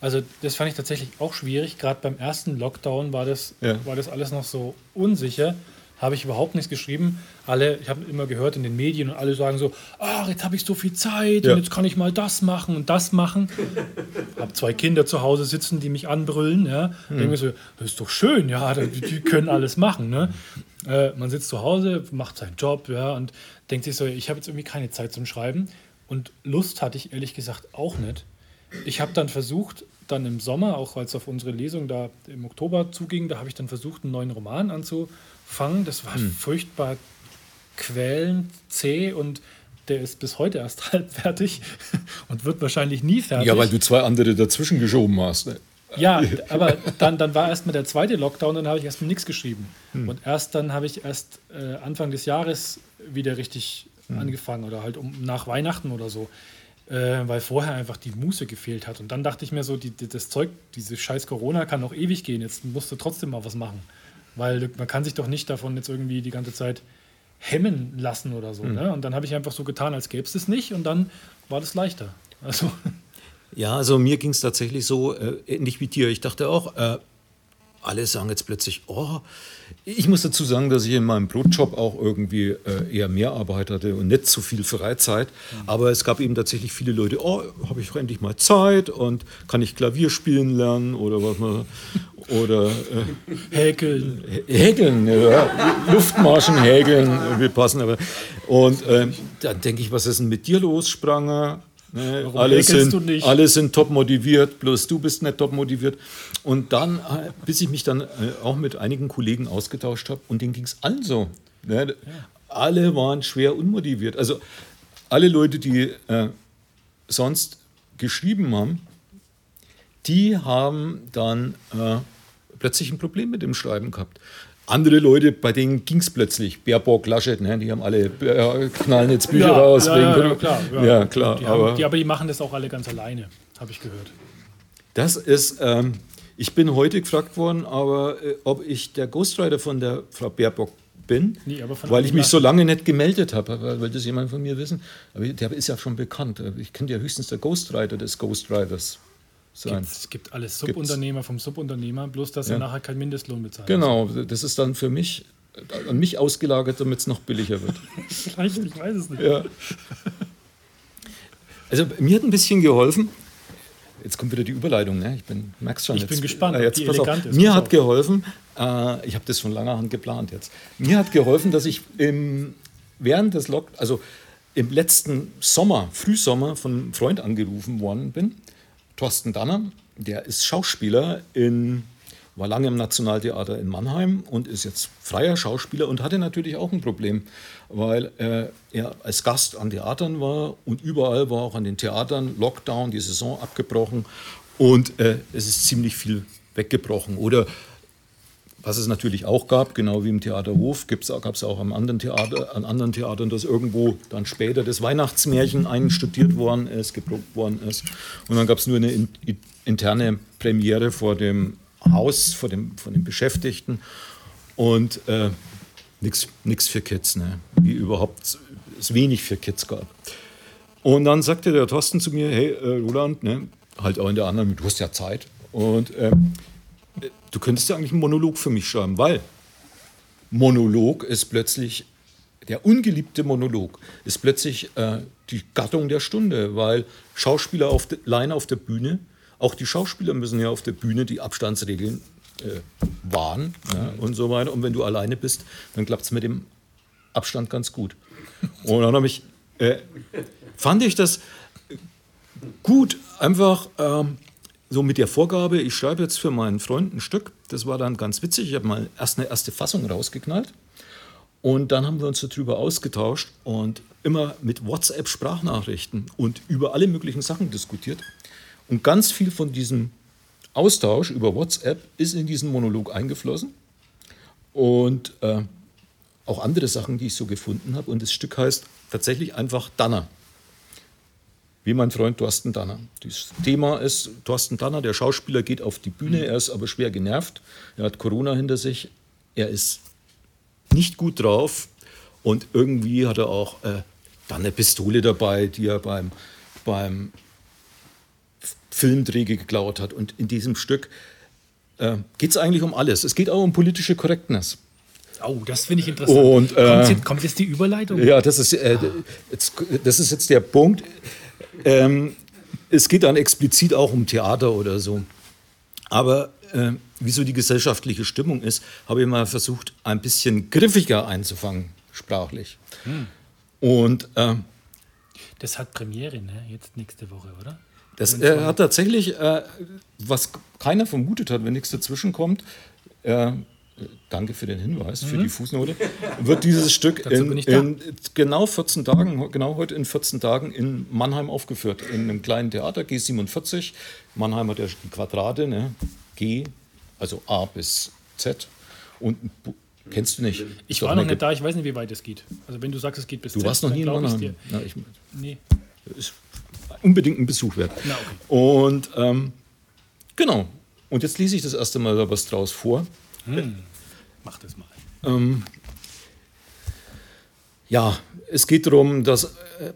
Also das fand ich tatsächlich auch schwierig. Gerade beim ersten Lockdown war das, Ja. war das alles noch so unsicher. Habe ich überhaupt nichts geschrieben. Alle, ich habe immer gehört in den Medien und alle sagen so, ach, jetzt habe ich so viel Zeit Ja. und jetzt kann ich mal das machen und das machen. habe zwei Kinder zu Hause sitzen, die mich anbrüllen. Ja. Denke mir so, das ist doch schön, ja, die, die können alles machen. Ne? Äh, man sitzt zu Hause, macht seinen Job ja, und denkt sich so, ich habe jetzt irgendwie keine Zeit zum Schreiben. Und Lust hatte ich ehrlich gesagt auch nicht. Ich habe dann versucht, dann im Sommer, auch als auf unsere Lesung da im Oktober zuging, da habe ich dann versucht, einen neuen Roman anzufangen. Das war furchtbar quälend, zäh und der ist bis heute erst halb fertig und wird wahrscheinlich nie fertig. Ja, weil du zwei andere dazwischen geschoben hast. Ne? Ja, aber dann, dann war erstmal der zweite Lockdown, dann habe ich erstmal nichts geschrieben. Hm. Und erst dann habe ich erst äh, Anfang des Jahres wieder richtig Hm. angefangen oder halt um, nach Weihnachten oder so. Äh, weil vorher einfach die Muße gefehlt hat. Und dann dachte ich mir so, die, die, das Zeug, diese scheiß Corona kann noch ewig gehen. Jetzt musst du trotzdem mal was machen. Weil man kann sich doch nicht davon jetzt irgendwie die ganze Zeit hemmen lassen oder so. Ne? Und dann habe ich einfach so getan, als gäbe es es nicht. Und dann war das leichter. Also, Ja, also mir ging es tatsächlich so, äh, ähnlich wie dir. Ich dachte auch, äh, alle sagen jetzt plötzlich, oh, ich muss dazu sagen, dass ich in meinem Brotjob auch irgendwie äh, eher mehr Arbeit hatte und nicht so viel Freizeit. Aber es gab eben tatsächlich viele Leute, oh, habe ich endlich mal Zeit und kann ich Klavier spielen lernen oder was man, oder äh, häkeln. Häkeln, ja. Luftmarschen, Häkeln, wir passen aber. Und ähm, dann denke ich, was ist denn mit dir los, Spranger? Ne, Warum alle, sind, alle sind top motiviert, bloß du bist nicht top motiviert. Und dann, äh, bis ich mich dann äh, auch mit einigen Kollegen ausgetauscht habe, und denen ging es allen so. Ne? Alle waren schwer unmotiviert. Also alle Leute, die äh, sonst geschrieben haben, die haben dann äh, plötzlich ein Problem mit dem Schreiben gehabt. Andere Leute, bei denen ging es plötzlich. Baerbock, Laschet, ne, die haben alle, äh, knallen jetzt Bücher raus. Ja, wegen ja, ja, Corona. klar. Ja, klar. Die aber haben, die, aber die machen das auch alle ganz alleine, habe ich gehört. das ist, ähm, ich bin heute gefragt worden, aber äh, ob ich der Ghostwriter von der Frau Baerbock bin, Nee, weil ich mich so lange nicht gemeldet habe. weil- Wollte das jemand von mir wissen? Aber der ist ja schon bekannt. Ich könnte ja höchstens der Ghostwriter des Ghostwriters sein. Es gibt alles Subunternehmer vom Subunternehmer, bloß dass er Ja. nachher keinen Mindestlohn bezahlt. Genau, das ist dann für mich an mich ausgelagert, damit es noch billiger wird. Vielleicht, ich weiß es nicht. Ja. Also mir hat ein bisschen geholfen. Jetzt kommt wieder die Überleitung, ne? Ich bin, merkst schon. Ich jetzt, bin gespannt, äh, jetzt, pass auf. ist. Mir Pass hat auf. geholfen, äh, ich habe das von langer Hand geplant jetzt. Mir hat geholfen, dass ich im, während des Lock, also im letzten Sommer, Frühsommer, von einem Freund angerufen worden bin. Thorsten Danner, der ist Schauspieler in, war lange im Nationaltheater in Mannheim und ist jetzt freier Schauspieler und hatte natürlich auch ein Problem, weil äh, er als Gast an Theatern war und überall war auch an den Theatern Lockdown, die Saison abgebrochen und äh, es ist ziemlich viel weggebrochen. Oder was es natürlich auch gab, genau wie im Theaterhof, gab es auch am anderen Theater, an anderen Theatern, dass irgendwo dann später das Weihnachtsmärchen einstudiert worden ist, geprobt worden ist. Und dann gab es nur eine in, interne Premiere vor dem Haus, vor dem, von den Beschäftigten. Und äh, nichts für Kids, ne? wie überhaupt es wenig für Kids gab. Und dann sagte der Thorsten zu mir, hey äh, Roland, ne? halt auch in der anderen, du hast ja Zeit. Und äh, du könntest ja eigentlich einen Monolog für mich schreiben, weil Monolog ist plötzlich, der ungeliebte Monolog ist plötzlich äh, die Gattung der Stunde, weil Schauspieler auf de, alleine auf der Bühne, auch die Schauspieler müssen ja auf der Bühne die Abstandsregeln äh, wahren ja, und so weiter. Und wenn du alleine bist, dann klappt es mit dem Abstand ganz gut. Und dann ich, äh, fand ich das gut, einfach ähm, so mit der Vorgabe, ich schreibe jetzt für meinen Freund ein Stück. Das war dann ganz witzig. Ich habe mal erst eine erste Fassung rausgeknallt. Und dann haben wir uns darüber ausgetauscht und immer mit WhatsApp-Sprachnachrichten und über alle möglichen Sachen diskutiert. Und ganz viel von diesem Austausch über WhatsApp ist in diesen Monolog eingeflossen. Und äh, auch andere Sachen, die ich so gefunden habe. Und das Stück heißt tatsächlich einfach Danner wie mein Freund Thorsten Danner. Das Thema ist, Thorsten Danner, der Schauspieler, geht auf die Bühne, er ist aber schwer genervt, er hat Corona hinter sich, er ist nicht gut drauf und irgendwie hat er auch äh, dann eine Pistole dabei, die er beim, beim Filmdreh geklaut hat. Und in diesem Stück äh, geht es eigentlich um alles. Es geht auch um politische Korrektness. Oh, das finde ich interessant. Und, äh, kommt, jetzt, kommt, jetzt, die Überleitung? Ja, das ist, äh, jetzt, das ist jetzt der Punkt. Ähm, es geht dann explizit auch um Theater oder so. Aber äh, wie so die gesellschaftliche Stimmung ist, habe ich mal versucht, ein bisschen griffiger einzufangen, sprachlich. Hm. Und äh, das hat Premiere, ne? Jetzt nächste Woche, oder? Das äh, hat tatsächlich, äh, was keiner vermutet hat, wenn nichts dazwischen kommt, äh, danke für den Hinweis, mhm. für die Fußnote, wird dieses Stück in, in, genau 14 Tagen, genau heute in 14 Tagen in Mannheim aufgeführt, in einem kleinen Theater, G47. Mannheim hat ja die Quadrate, ne? G, also A bis Z. Und kennst du nicht? Ich war noch nicht da, ich weiß nicht, wie weit es geht. Also wenn du sagst, es geht bis du Z, Du warst noch nie in Mannheim? Na, ich, nee. Ist unbedingt ein Besuch wert. Na, okay. Und ähm, genau. Und jetzt lese ich das erste Mal da was draus vor. Hm. Mach das mal. Ähm, ja, es geht darum, dass äh,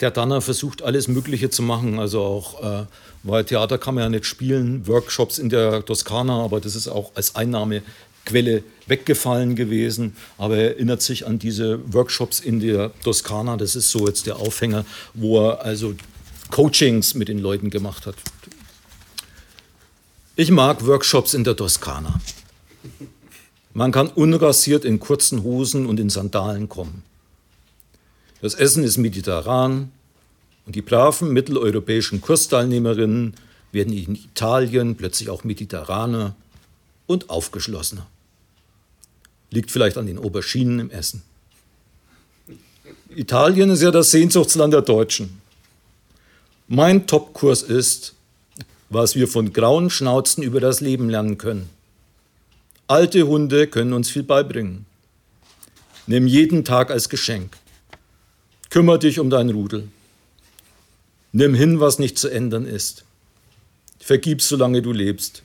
der Danner versucht, alles Mögliche zu machen. Also auch, äh, weil Theater kann man ja nicht spielen, Workshops in der Toskana, aber das ist auch als Einnahmequelle weggefallen gewesen. Aber er erinnert sich an diese Workshops in der Toskana. Das ist so jetzt der Aufhänger, wo er also Coachings mit den Leuten gemacht hat. Ich mag Workshops in der Toskana. Man kann unrasiert in kurzen Hosen und in Sandalen kommen. Das Essen ist mediterran und die braven mitteleuropäischen Kursteilnehmerinnen werden in Italien plötzlich auch mediterraner und aufgeschlossener. Liegt vielleicht an den Auberginen im Essen. Italien ist ja das Sehnsuchtsland der Deutschen. Mein Topkurs ist, was wir von grauen Schnauzen über das Leben lernen können. Alte Hunde können uns viel beibringen. Nimm jeden Tag als Geschenk. Kümmer dich um dein Rudel. Nimm hin, was nicht zu ändern ist. Vergib, solange du lebst.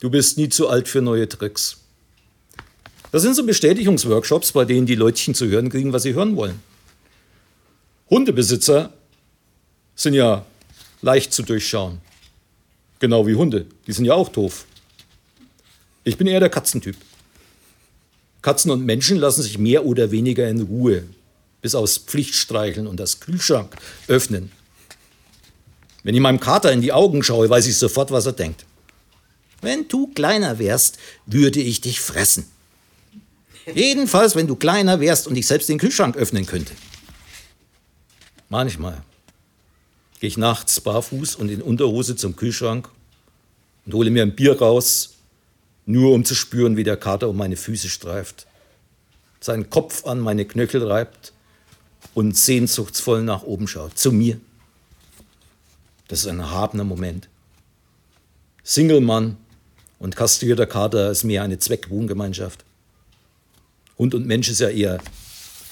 Du bist nie zu alt für neue Tricks. Das sind so Bestätigungsworkshops, bei denen die Leutchen zu hören kriegen, was sie hören wollen. Hundebesitzer sind ja leicht zu durchschauen. Genau wie Hunde. Die sind ja auch doof. Ich bin eher der Katzentyp. Katzen und Menschen lassen sich mehr oder weniger in Ruhe, bis aus Pflichtstreicheln und das Kühlschrank öffnen. Wenn ich meinem Kater in die Augen schaue, weiß ich sofort, was er denkt. Wenn du kleiner wärst, würde ich dich fressen. Jedenfalls, wenn du kleiner wärst und ich selbst den Kühlschrank öffnen könnte. Manchmal gehe ich nachts barfuß und in Unterhose zum Kühlschrank und hole mir ein Bier raus nur um zu spüren, wie der Kater um meine Füße streift, seinen Kopf an meine Knöchel reibt und sehnsuchtsvoll nach oben schaut, zu mir. Das ist ein erhabener Moment. Single-Mann Und kastrierter Kater ist mehr eine Zweckwohngemeinschaft. Hund und Mensch ist ja eher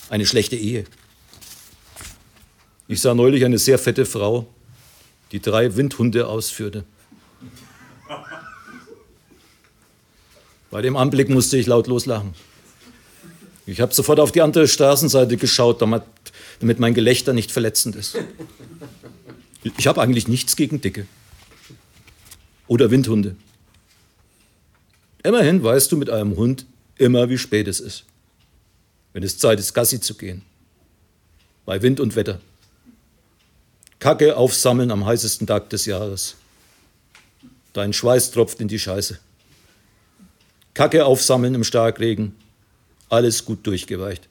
eine schlechte Ehe. Ich sah neulich eine sehr fette Frau, die drei Windhunde ausführte. Bei dem Anblick musste ich lautlos lachen. Ich habe sofort auf die andere Straßenseite geschaut, damit, damit mein Gelächter nicht verletzend ist. Ich habe eigentlich nichts gegen Dicke. Oder Windhunde. Immerhin weißt du mit einem Hund immer, wie spät es ist. Wenn es Zeit ist, Gassi zu gehen. Bei Wind und Wetter. Kacke aufsammeln am heißesten Tag des Jahres. Dein Schweiß tropft in die Scheiße. Kacke aufsammeln im Starkregen. Alles gut durchgeweicht.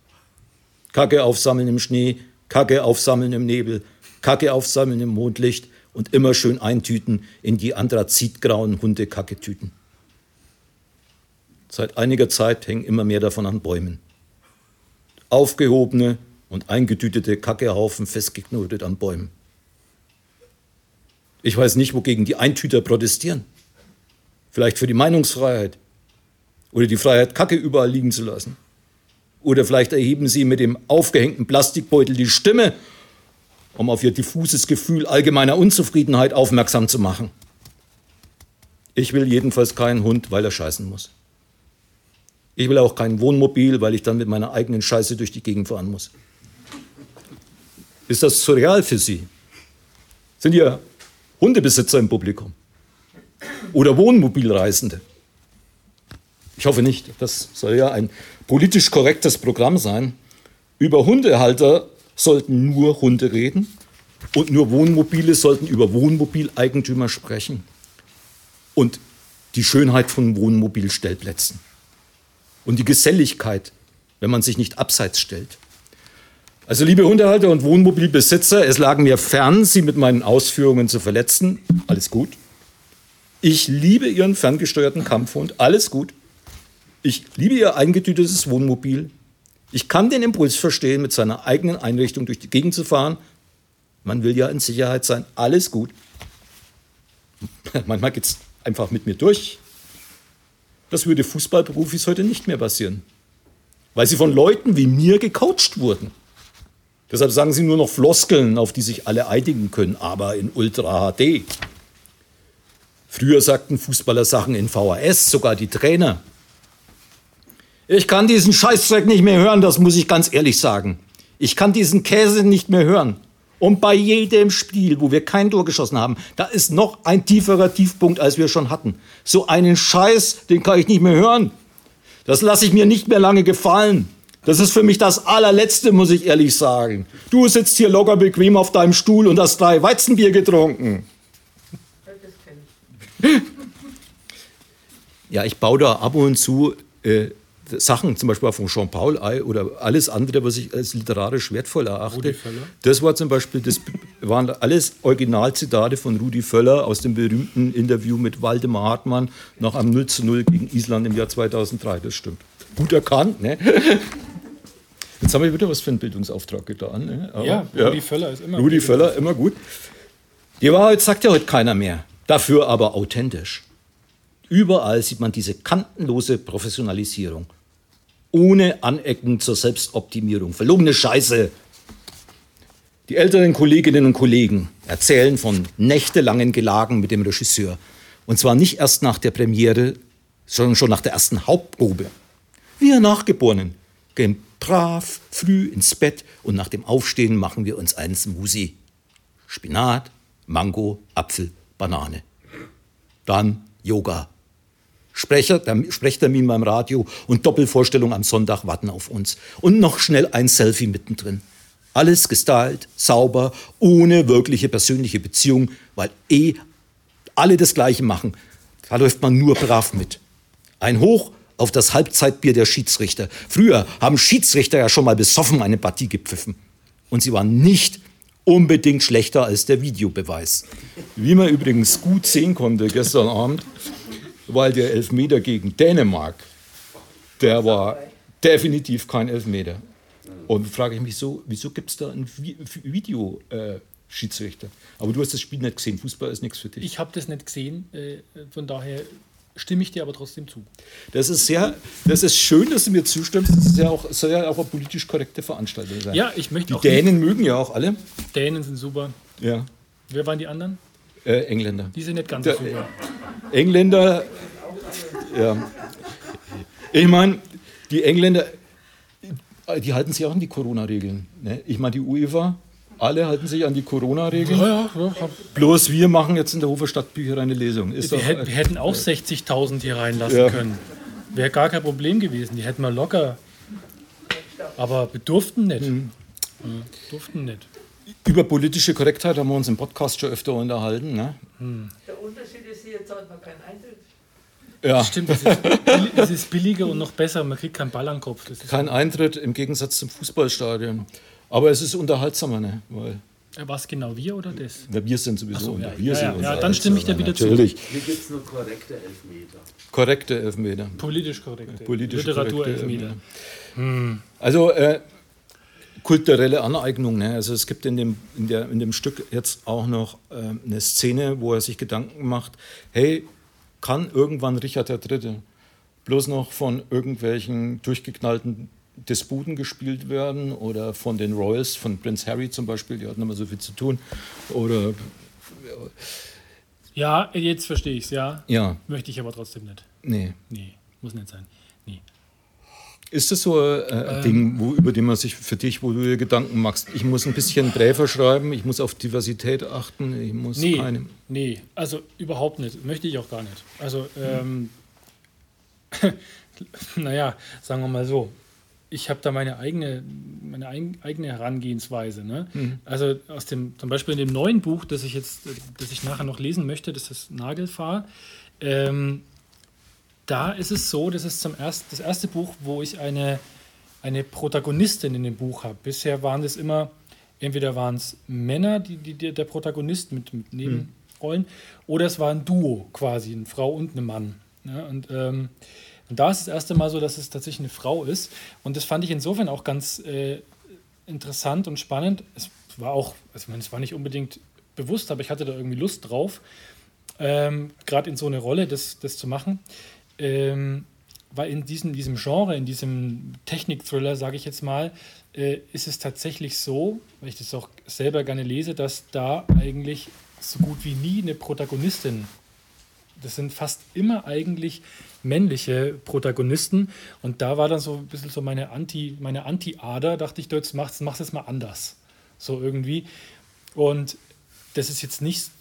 Kacke aufsammeln im Schnee, Kacke aufsammeln im Nebel, Kacke aufsammeln im Mondlicht und immer schön eintüten in die anthrazitgrauen Hundekacketüten. Seit einiger Zeit hängen immer mehr davon an Bäumen. Aufgehobene und eingetütete Kackehaufen festgeknotet an Bäumen. Ich weiß nicht, wogegen die Eintüter protestieren. Vielleicht für die Meinungsfreiheit oder die Freiheit, Kacke überall liegen zu lassen. Oder vielleicht erheben sie mit dem aufgehängten Plastikbeutel die Stimme, um auf ihr diffuses Gefühl allgemeiner Unzufriedenheit aufmerksam zu machen. Ich will jedenfalls keinen Hund, weil er scheißen muss. Ich will auch kein Wohnmobil, weil ich dann mit meiner eigenen Scheiße durch die Gegend fahren muss. Ist das surreal für Sie? Sind hier Hundebesitzer im Publikum? Oder Wohnmobilreisende? Ich hoffe nicht. Das soll ja ein politisch korrektes Programm sein. Über Hundehalter sollten nur Hunde reden und nur Wohnmobile sollten über Wohnmobileigentümer sprechen. Und die Schönheit von Wohnmobilstellplätzen. Und die Geselligkeit, wenn man sich nicht abseits stellt. Also liebe Hundehalter und Wohnmobilbesitzer, es lag mir fern, Sie mit meinen Ausführungen zu verletzen. Alles gut. Ich liebe Ihren ferngesteuerten Kampfhund. Alles gut. Ich liebe Ihr eingetütetes Wohnmobil. Ich kann den Impuls verstehen, mit seiner eigenen Einrichtung durch die Gegend zu fahren. Man will ja in Sicherheit sein. Alles gut. Manchmal geht es einfach mit mir durch. Das würde Fußballprofis heute nicht mehr passieren, weil sie von Leuten wie mir gecoacht wurden. Deshalb sagen sie nur noch Floskeln, auf die sich alle einigen können, aber in Ultra HD. Früher sagten Fußballer Sachen in VHS, sogar die Trainer. Ich kann diesen Scheißdreck nicht mehr hören, das muss ich ganz ehrlich sagen. Ich kann diesen Käse nicht mehr hören. Und bei jedem Spiel, wo wir kein Tor geschossen haben, da ist noch ein tieferer Tiefpunkt, als wir schon hatten. So einen Scheiß, den kann ich nicht mehr hören. Das lasse ich mir nicht mehr lange gefallen. Das ist für mich das allerletzte, muss ich ehrlich sagen. Du sitzt hier locker bequem auf deinem Stuhl und hast drei Weizenbier getrunken. Ja, ich baue da ab und zu äh, Sachen, zum Beispiel von Jean-Paul oder alles andere, was ich als literarisch wertvoll erachte. Das war zum Beispiel, das waren alles Originalzitate von Rudi Völler aus dem berühmten Interview mit Waldemar Hartmann nach einem 0 zu 0 gegen Island im Jahr 2003. Das stimmt. Gut erkannt, ne? Jetzt haben wir wieder was für einen Bildungsauftrag getan. Ne? Aber, ja, Rudi ja, Völler ist immer Rudi gut. Völler, immer gut. Die Wahrheit sagt ja heute keiner mehr. Dafür aber authentisch. Überall sieht man diese kantenlose Professionalisierung ohne Anecken zur Selbstoptimierung. Verlogene Scheiße. Die älteren Kolleginnen und Kollegen erzählen von nächtelangen Gelagen mit dem Regisseur. Und zwar nicht erst nach der Premiere, sondern schon nach der ersten Hauptprobe. Wir Nachgeborenen gehen brav früh ins Bett und nach dem Aufstehen machen wir uns einen Smoothie. Spinat, Mango, Apfel, Banane. Dann Yoga, Sprecher, Sprechtermin beim Radio und Doppelvorstellung am Sonntag warten auf uns. Und noch schnell ein Selfie mittendrin. Alles gestylt, sauber, ohne wirkliche persönliche Beziehung, weil eh alle das Gleiche machen. Da läuft man nur brav mit. Ein Hoch auf das Halbzeitbier der Schiedsrichter. Früher haben Schiedsrichter ja schon mal besoffen eine Partie gepfiffen. Und sie waren nicht unbedingt schlechter als der Videobeweis. Wie man übrigens gut sehen konnte gestern Abend, weil der Elfmeter gegen Dänemark, der war definitiv kein Elfmeter. Und frage ich mich so, wieso gibt es da einen Videoschiedsrichter? Äh, Aber du hast das Spiel nicht gesehen, Fußball ist nichts für dich. Ich habe das nicht gesehen, äh, von daher Stimme ich dir aber trotzdem zu. Das ist sehr, das ist schön, dass du mir zustimmst. Das ist ja auch, soll ja auch eine politisch korrekte Veranstaltung sein. Ja, ich möchte Die auch. Dänen mögen ja auch alle. Dänen sind super. Ja. Wer waren die anderen? Äh, Engländer. Die sind nicht ganz so super. Engländer, ja. Ich meine, die Engländer, die halten sich auch an die Corona-Regeln. Ne? Ich meine, die UEFA, alle halten sich an die Corona-Regeln. Ja, ja, ja. Bloß wir machen jetzt in der Hofer Stadtbücherei eine Lesung. Ist Wir, doch, hätten, wir hätten auch 60.000 hier reinlassen können. Wäre gar kein Problem gewesen. Die hätten wir locker. Aber wir durften nicht. Mhm. Ja, durften nicht. Über politische Korrektheit haben wir uns im Podcast schon öfter unterhalten. Ne? Der Unterschied ist, hier zahlt man keinen Eintritt. Ja. Stimmt, das ist, das ist billiger und noch besser. Man kriegt keinen Ball an den Kopf. Das ist, Kein Eintritt im Gegensatz zum Fußballstadion. Aber es ist unterhaltsamer, ne? weil Äh, was genau, wir oder das? na, wir sind sowieso so, unter. ja. wir Ja, sind ja, ja, dann stimme ich dir wieder zu. Natürlich. Hier gibt es nur korrekte Elfmeter. Korrekte Elfmeter. Politisch korrekt. Politisch Literatur korrekte Elfmeter. Also äh, kulturelle Aneignung. Ne? Also es gibt in dem, in, der, in dem Stück jetzt auch noch äh, eine Szene, wo er sich Gedanken macht, hey, kann irgendwann Richard III. bloß noch von irgendwelchen durchgeknallten Disputen gespielt werden oder von den Royals, von Prince Harry zum Beispiel, die hatten immer so viel zu tun. Oder Ja, jetzt verstehe ich es, ja. ja, Möchte ich aber trotzdem nicht. nee. Nee, muss nicht sein. Ist das so äh, ein Ding, wo, über den man sich für dich, wo du dir Gedanken machst? Ich muss ein bisschen Bräver schreiben, ich muss auf Diversität achten, ich muss Nee, keine. nee, also überhaupt nicht. Möchte ich auch gar nicht. Also, ähm, naja, sagen wir mal so. Ich habe da meine eigene, meine eig- eigene Herangehensweise. Ne? Also aus dem, zum Beispiel in dem neuen Buch, das ich jetzt, das ich nachher noch lesen möchte, das ist Nagelfahr. Ähm, da ist es so, das ist zum erst, das erste Buch, wo ich eine, eine Protagonistin in dem Buch habe. Bisher waren es immer, entweder waren es Männer, die, die, der Protagonist mit, mit Nebenrollen, oder es war ein Duo quasi, eine Frau und ein Mann. Ja, und, ähm, und da ist das erste Mal so, dass es tatsächlich eine Frau ist. Und das fand ich insofern auch ganz äh, interessant und spannend. Es war auch, also ich meine, es war nicht unbedingt bewusst, aber ich hatte da irgendwie Lust drauf, ähm, gerade in so eine Rolle das, das zu machen. Ähm, weil in diesem, diesem Genre, in diesem Technik-Thriller, sage ich jetzt mal, äh, ist es tatsächlich so, weil ich das auch selber gerne lese, dass da eigentlich so gut wie nie eine Protagonistin das sind fast immer eigentlich männliche Protagonisten. Und da war dann so ein bisschen so meine Anti, meine Anti-Ader, dachte ich, jetzt machst, machst es mal anders. So irgendwie. Und das ist jetzt nicht,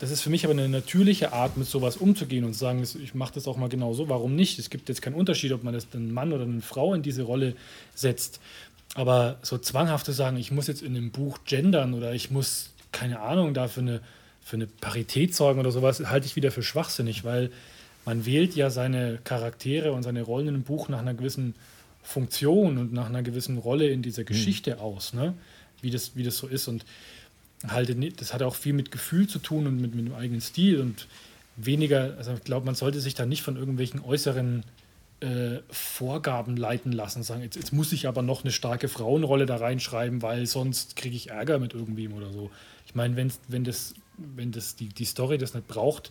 das ist für mich aber eine natürliche Art, mit sowas umzugehen und zu sagen, ich mache das auch mal genau so. Warum nicht? Es gibt jetzt keinen Unterschied, ob man das einen Mann oder eine Frau in diese Rolle setzt. Aber so zwanghaft zu sagen, ich muss jetzt in einem Buch gendern oder ich muss, keine Ahnung, dafür eine für eine Parität sorgen oder sowas, halte ich wieder für schwachsinnig, weil man wählt ja seine Charaktere und seine Rollen in einem Buch nach einer gewissen Funktion und nach einer gewissen Rolle in dieser Geschichte aus, ne? wie, das, wie das so ist. Und nicht, das hat auch viel mit Gefühl zu tun und mit, mit dem eigenen Stil und weniger, also ich glaube, man sollte sich da nicht von irgendwelchen äußeren äh, Vorgaben leiten lassen, sagen, jetzt, jetzt muss ich aber noch eine starke Frauenrolle da reinschreiben, weil sonst kriege ich Ärger mit irgendwem oder so. Ich meine, wenn, das, wenn das die, die Story das nicht braucht,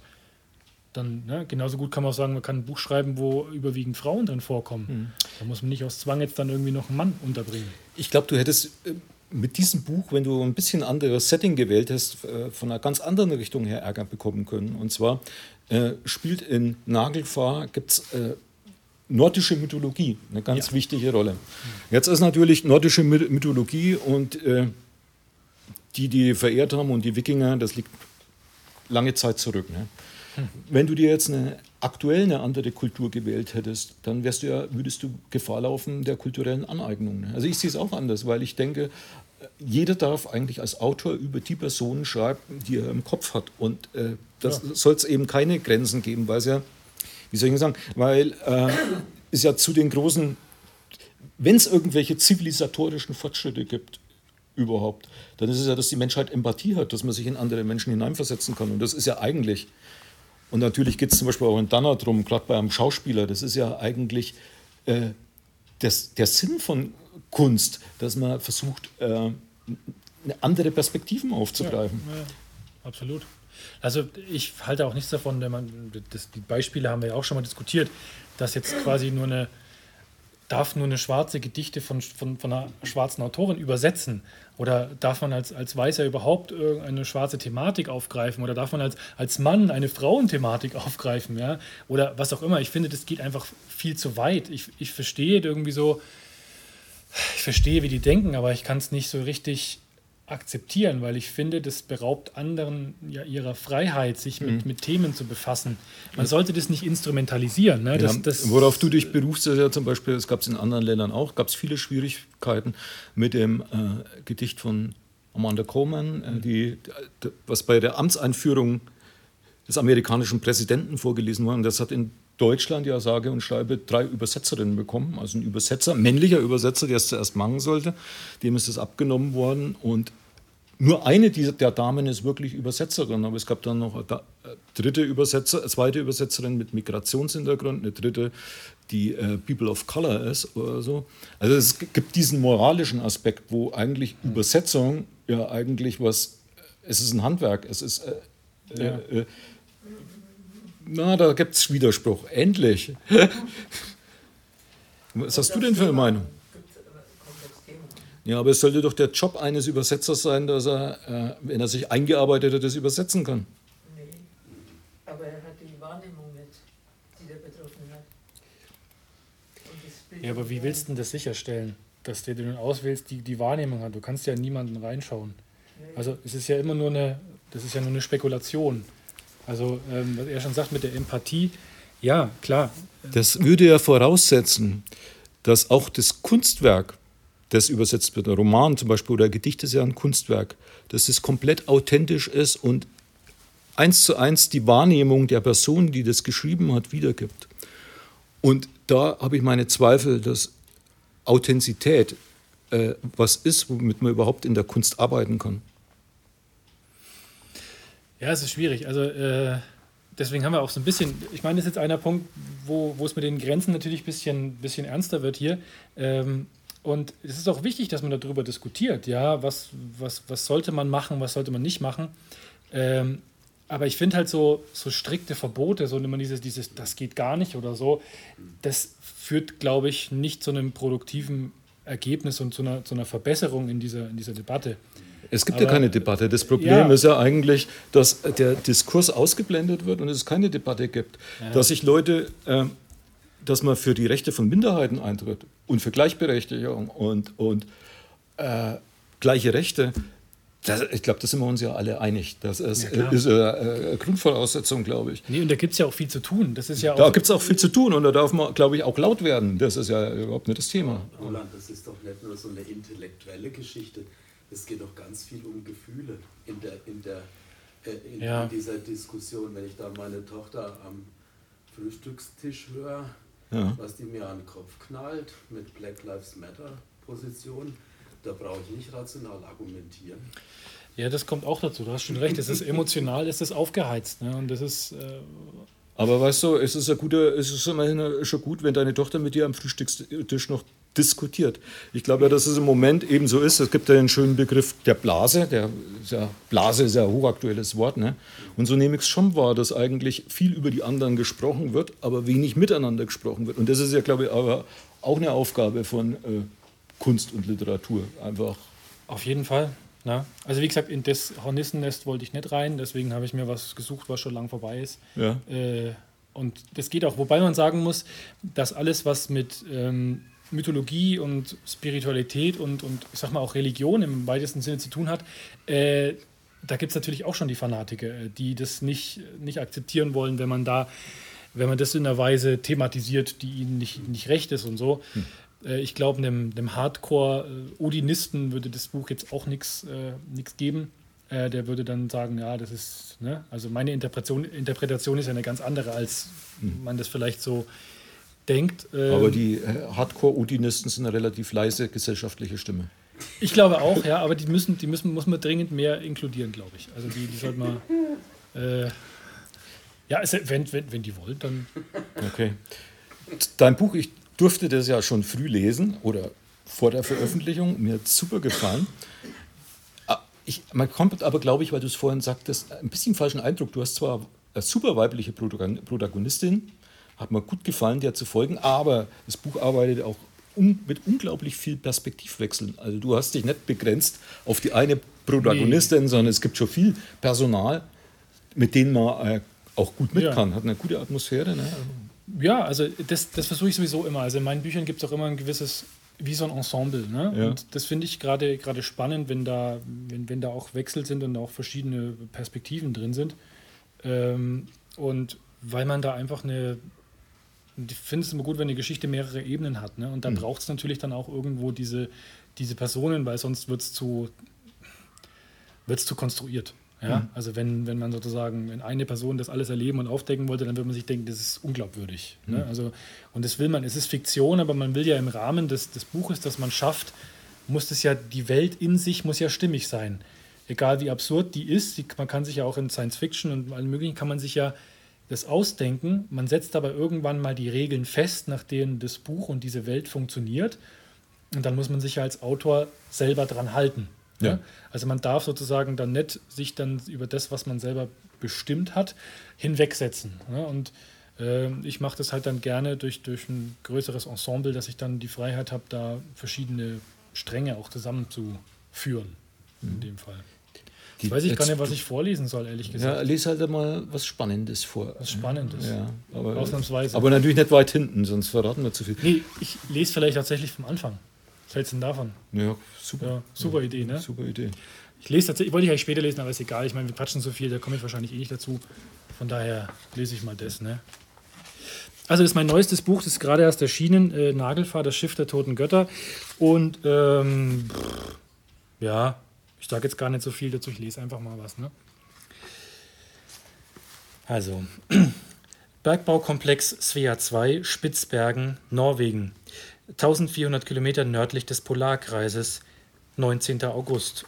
dann ne, genauso gut kann man auch sagen, man kann ein Buch schreiben, wo überwiegend Frauen drin vorkommen. Da muss man nicht aus Zwang jetzt dann irgendwie noch einen Mann unterbringen. Ich glaube, du hättest äh, mit diesem Buch, wenn du ein bisschen anderes Setting gewählt hast, äh, von einer ganz anderen Richtung her Ärger bekommen können. Und zwar äh, spielt in Nagelfahr, gibt es äh, nordische Mythologie, eine ganz Ja. wichtige Rolle. Jetzt ist natürlich nordische My- Mythologie und äh, die, die verehrt haben und die Wikinger, das liegt lange Zeit zurück. Ne? Wenn du dir jetzt eine aktuell eine andere Kultur gewählt hättest, dann wärst du ja, würdest du Gefahr laufen der kulturellen Aneignung. Ne? Also ich sehe es auch anders, weil ich denke, jeder darf eigentlich als Autor über die Personen schreiben, die er im Kopf hat. Und äh, das soll es eben keine Grenzen geben, weil es ja, wie soll ich sagen, weil äh, es ja zu den großen, wenn es irgendwelche zivilisatorischen Fortschritte gibt, überhaupt, dann ist es ja, dass die Menschheit Empathie hat, dass man sich in andere Menschen hineinversetzen kann. Und das ist ja eigentlich, und natürlich geht es zum Beispiel auch in Danner drum, gerade bei einem Schauspieler, das ist ja eigentlich äh, das, der Sinn von Kunst, dass man versucht, äh, andere Perspektiven aufzugreifen. Ja, ja, absolut. Also ich halte auch nichts davon, wenn man, das, die Beispiele haben wir ja auch schon mal diskutiert, dass jetzt quasi nur eine, darf nur eine schwarze Gedichte von, von, von einer schwarzen Autorin übersetzen? Oder darf man als, als Weißer überhaupt eine schwarze Thematik aufgreifen? Oder darf man als, als Mann eine Frauenthematik aufgreifen? Ja? Oder was auch immer. Ich finde, das geht einfach viel zu weit. Ich, ich verstehe irgendwie so, ich verstehe, wie die denken, aber ich kann es nicht so richtig akzeptieren, weil ich finde, das beraubt anderen ja ihrer Freiheit, sich mit, mhm. mit Themen zu befassen. Man sollte das nicht instrumentalisieren. Ne? Das, ja, das, worauf du dich berufst, ist ja zum Beispiel, das gab es in anderen Ländern auch, gab es viele Schwierigkeiten mit dem äh, Gedicht von Amanda Coleman, äh, die, was bei der Amtseinführung des amerikanischen Präsidenten vorgelesen wurde. Und das hat in Deutschland ja sage und schreibe drei Übersetzerinnen bekommen. Also ein Übersetzer, männlicher Übersetzer, der es zuerst machen sollte. Dem ist das abgenommen worden. Und nur eine dieser, der Damen ist wirklich Übersetzerin, aber es gab dann noch eine dritte Übersetzer, eine zweite Übersetzerin mit Migrationshintergrund, eine dritte, die äh, People of Color ist oder so. Also es gibt diesen moralischen Aspekt, wo eigentlich Übersetzung ja eigentlich was, es ist ein Handwerk, es ist, äh, äh ja. äh, na, da gibt es Widerspruch, endlich. was hast du denn für eine Meinung? Ja, aber es sollte doch der Job eines Übersetzers sein, dass er, äh, wenn er sich eingearbeitet hat, das übersetzen kann. Nee, aber er hat die Wahrnehmung nicht, die der Betroffene hat. Ja, aber wie willst du denn das sicherstellen, dass der, den du auswählst, die, die Wahrnehmung hat? Du kannst ja niemanden reinschauen. Also es ist ja immer nur eine, das ist ja nur eine Spekulation. Also ähm, was er schon sagt mit der Empathie, ja, klar. Das würde ja voraussetzen, dass auch das Kunstwerk das übersetzt wird. Ein Roman zum Beispiel oder ein Gedicht ist ja ein Kunstwerk, dass es komplett authentisch ist und eins zu eins die Wahrnehmung der Person, die das geschrieben hat, wiedergibt. Und da habe ich meine Zweifel, dass Authentizität äh, was ist, womit man überhaupt in der Kunst arbeiten kann. Ja, es ist schwierig. Also äh, deswegen haben wir auch so ein bisschen, ich meine, das ist jetzt einer Punkt, wo, wo es mit den Grenzen natürlich ein bisschen, bisschen ernster wird hier. Ähm, und es ist auch wichtig, dass man darüber diskutiert, ja, was, was, was sollte man machen, was sollte man nicht machen. Ähm, aber ich finde halt so, so strikte Verbote, so immer dieses, dieses, das geht gar nicht oder so, das führt, glaube ich, nicht zu einem produktiven Ergebnis und zu einer, zu einer Verbesserung in dieser, in dieser Debatte. Es gibt Aber, ja keine Debatte. Das Problem ja. ist ja eigentlich, dass der Diskurs ausgeblendet wird und es keine Debatte gibt. Ja. Dass sich Leute äh, dass man für die Rechte von Minderheiten eintritt und für Gleichberechtigung und, und äh, gleiche Rechte, das, ich glaube, da sind wir uns ja alle einig. Das ist, ja, ist eine, eine Grundvoraussetzung, glaube ich. Nee, und da gibt es ja auch viel zu tun. Das ist ja da gibt es auch viel zu tun und da darf man, glaube ich, auch laut werden. Das ist ja überhaupt nicht das Thema. Roland, das ist doch nicht nur so eine intellektuelle Geschichte. Es geht doch ganz viel um Gefühle in, der, in, der, äh, in, ja. in dieser Diskussion. Wenn ich da meine Tochter am Frühstückstisch höre, ja. was die mir an den Kopf knallt mit Black Lives Matter Position. Da brauche ich nicht rational argumentieren. Ja, das kommt auch dazu. Du hast schon recht. Es ist emotional, es ist aufgeheizt. Ne? Und das ist. Äh aber weißt du, es ist, ja gute, es ist immerhin schon gut, wenn deine Tochter mit dir am Frühstückstisch noch diskutiert. Ich glaube ja, dass es im Moment eben so ist. Es gibt ja den schönen Begriff der Blase. Der, ja, Blase ist ja ein hochaktuelles Wort. Ne? Und so nehme ich es schon wahr, dass eigentlich viel über die anderen gesprochen wird, aber wenig miteinander gesprochen wird. Und das ist ja, glaube ich, aber auch eine Aufgabe von äh, Kunst und Literatur. Einfach. Auf jeden Fall. Na? Also wie gesagt, in das Hornissennest wollte ich nicht rein, deswegen habe ich mir was gesucht, was schon lang vorbei ist. Ja. Äh, und das geht auch, wobei man sagen muss, dass alles, was mit ähm, Mythologie und Spiritualität und, und ich sag mal auch Religion im weitesten Sinne zu tun hat, äh, da gibt es natürlich auch schon die Fanatiker, äh, die das nicht, nicht akzeptieren wollen, wenn man da, wenn man das in einer Weise thematisiert, die ihnen nicht, nicht recht ist und so. Hm. Äh, ich glaube, einem, einem Hardcore-Odinisten würde das Buch jetzt auch nichts äh, geben. Äh, der würde dann sagen, ja, das ist, ne? also meine Interpretation, Interpretation ist ja eine ganz andere, als mhm. man das vielleicht so denkt. Ähm, aber die äh, Hardcore-Udinisten sind eine relativ leise gesellschaftliche Stimme. Ich glaube auch, ja, aber die müssen, die müssen, muss man dringend mehr inkludieren, glaube ich. Also die, die sollte man. Äh, ja, wenn, wenn, wenn die wollen, dann. Okay. Dein Buch, ich durfte das ja schon früh lesen oder vor der Veröffentlichung. Mir hat super gefallen. Ah, ich, man kommt aber, glaube ich, weil du es vorhin sagtest, ein bisschen falschen Eindruck. Du hast zwar eine super weibliche Protagonistin, hat mir gut gefallen, der zu folgen, aber das Buch arbeitet auch un mit unglaublich viel Perspektivwechseln. Also du hast dich nicht begrenzt auf die eine Protagonistin, nee. sondern es gibt schon viel Personal, mit denen man äh, auch gut mit ja. kann. Hat eine gute Atmosphäre. Ne? Ja, also das, das versuche ich sowieso immer. Also in meinen Büchern gibt es auch immer ein gewisses, wie so ein Ensemble. Ne? Ja. Und das finde ich gerade spannend, wenn da, wenn, wenn da auch Wechsel sind und auch verschiedene Perspektiven drin sind. Ähm, und weil man da einfach eine, ich finde es immer gut, wenn eine Geschichte mehrere Ebenen hat. Ne? Und da mhm. braucht es natürlich dann auch irgendwo diese, diese Personen, weil sonst wird es zu, wird's zu konstruiert. Ja? Mhm. Also wenn, wenn man sozusagen, wenn eine Person das alles erleben und aufdecken wollte, dann würde man sich denken, das ist unglaubwürdig. Ne? Mhm. Ne? Also, und das will man, es ist Fiktion, aber man will ja im Rahmen des, des Buches, das man schafft, muss das ja, die Welt in sich muss ja stimmig sein. Egal wie absurd die ist, die, man kann sich ja auch in Science Fiction und allen möglichen, kann man sich ja das ausdenken. Man setzt aber irgendwann mal die Regeln fest, nach denen das Buch und diese Welt funktioniert. Und dann muss man sich ja als Autor selber dran halten. Ja. Ne? Also man darf sozusagen dann nicht sich dann über das, was man selber bestimmt hat, hinwegsetzen. Ne? Und äh, ich mache das halt dann gerne durch, durch ein größeres Ensemble, dass ich dann die Freiheit habe, da verschiedene Stränge auch zusammenzuführen. Mhm. In dem Fall. Die weiß ich gar nicht, was ich vorlesen soll, ehrlich gesagt. Ja, lese halt mal was Spannendes vor. Was Spannendes. Ja, aber, Ausnahmsweise. Aber natürlich nicht weit hinten, sonst verraten wir zu viel. Nee, ich lese vielleicht tatsächlich vom Anfang. Was hältst du denn davon? Ja, super. Ja, super ja, Idee, ne? Super Idee. Ich lese tatsächlich, wollte ich eigentlich später lesen, aber ist egal. Ich meine, wir quatschen so viel, da komme ich wahrscheinlich eh nicht dazu. Von daher lese ich mal das, ne? Also das ist mein neuestes Buch, das ist gerade erst erschienen, äh, Nagelfahr, das Schiff der toten Götter. Und ähm, ja, ich sage jetzt gar nicht so viel dazu, ich lese einfach mal was. Ne? Also, Bergbaukomplex Svea 2, Spitzbergen, Norwegen. 1400 Kilometer nördlich des Polarkreises, 19. August.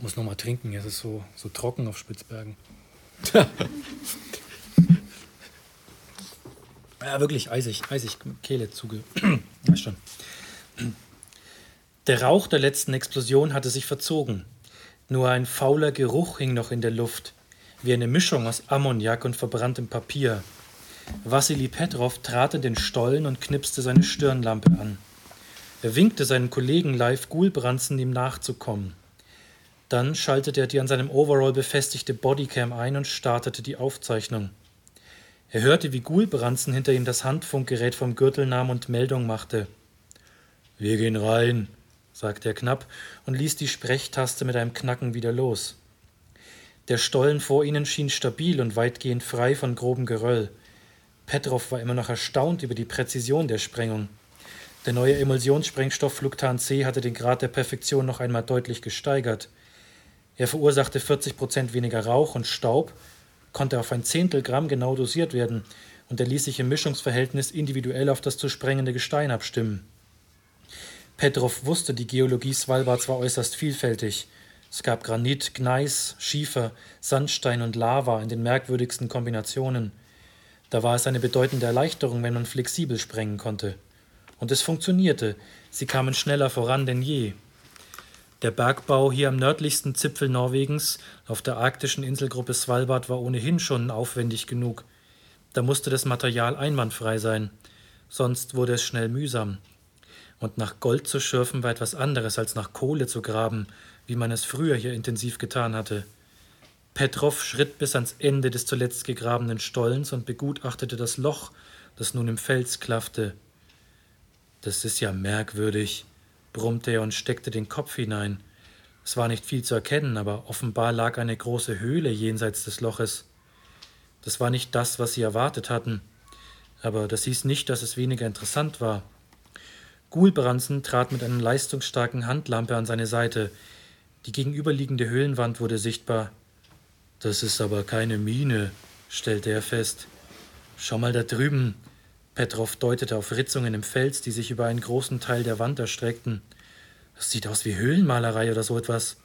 Muss noch mal trinken, es ist so, so trocken auf Spitzbergen. ja, wirklich eisig, eisig, Kehle zuge. Weiß schon. Der Rauch der letzten Explosion hatte sich verzogen. Nur ein fauler Geruch hing noch in der Luft, wie eine Mischung aus Ammoniak und verbranntem Papier. Wassili Petrov trat in den Stollen und knipste seine Stirnlampe an. Er winkte seinen Kollegen Live Gulbranzen, ihm nachzukommen. Dann schaltete er die an seinem Overall befestigte Bodycam ein und startete die Aufzeichnung. Er hörte, wie Gulbranzen hinter ihm das Handfunkgerät vom Gürtel nahm und Meldung machte. Wir gehen rein, sagte er knapp und ließ die Sprechtaste mit einem Knacken wieder los. Der Stollen vor ihnen schien stabil und weitgehend frei von grobem Geröll. Petrov war immer noch erstaunt über die Präzision der Sprengung. Der neue Emulsionssprengstoff Fluctan C hatte den Grad der Perfektion noch einmal deutlich gesteigert. Er verursachte 40 Prozent weniger Rauch und Staub, konnte auf ein Zehntel Gramm genau dosiert werden und er ließ sich im Mischungsverhältnis individuell auf das zu sprengende Gestein abstimmen. Petrov wusste, die Geologie Svalbards war äußerst vielfältig. Es gab Granit, Gneis, Schiefer, Sandstein und Lava in den merkwürdigsten Kombinationen. Da war es eine bedeutende Erleichterung, wenn man flexibel sprengen konnte. Und es funktionierte, sie kamen schneller voran denn je. Der Bergbau hier am nördlichsten Zipfel Norwegens, auf der arktischen Inselgruppe Svalbard, war ohnehin schon aufwendig genug. Da musste das Material einwandfrei sein, sonst wurde es schnell mühsam. Und nach Gold zu schürfen war etwas anderes als nach Kohle zu graben, wie man es früher hier intensiv getan hatte. Petrov schritt bis ans Ende des zuletzt gegrabenen Stollens und begutachtete das Loch, das nun im Fels klaffte. Das ist ja merkwürdig, brummte er und steckte den Kopf hinein. Es war nicht viel zu erkennen, aber offenbar lag eine große Höhle jenseits des Loches. Das war nicht das, was sie erwartet hatten, aber das hieß nicht, dass es weniger interessant war. Gulbransen trat mit einer leistungsstarken Handlampe an seine Seite. Die gegenüberliegende Höhlenwand wurde sichtbar. Das ist aber keine Mine, stellte er fest. Schau mal da drüben. Petrov deutete auf Ritzungen im Fels, die sich über einen großen Teil der Wand erstreckten. Das sieht aus wie Höhlenmalerei oder so etwas.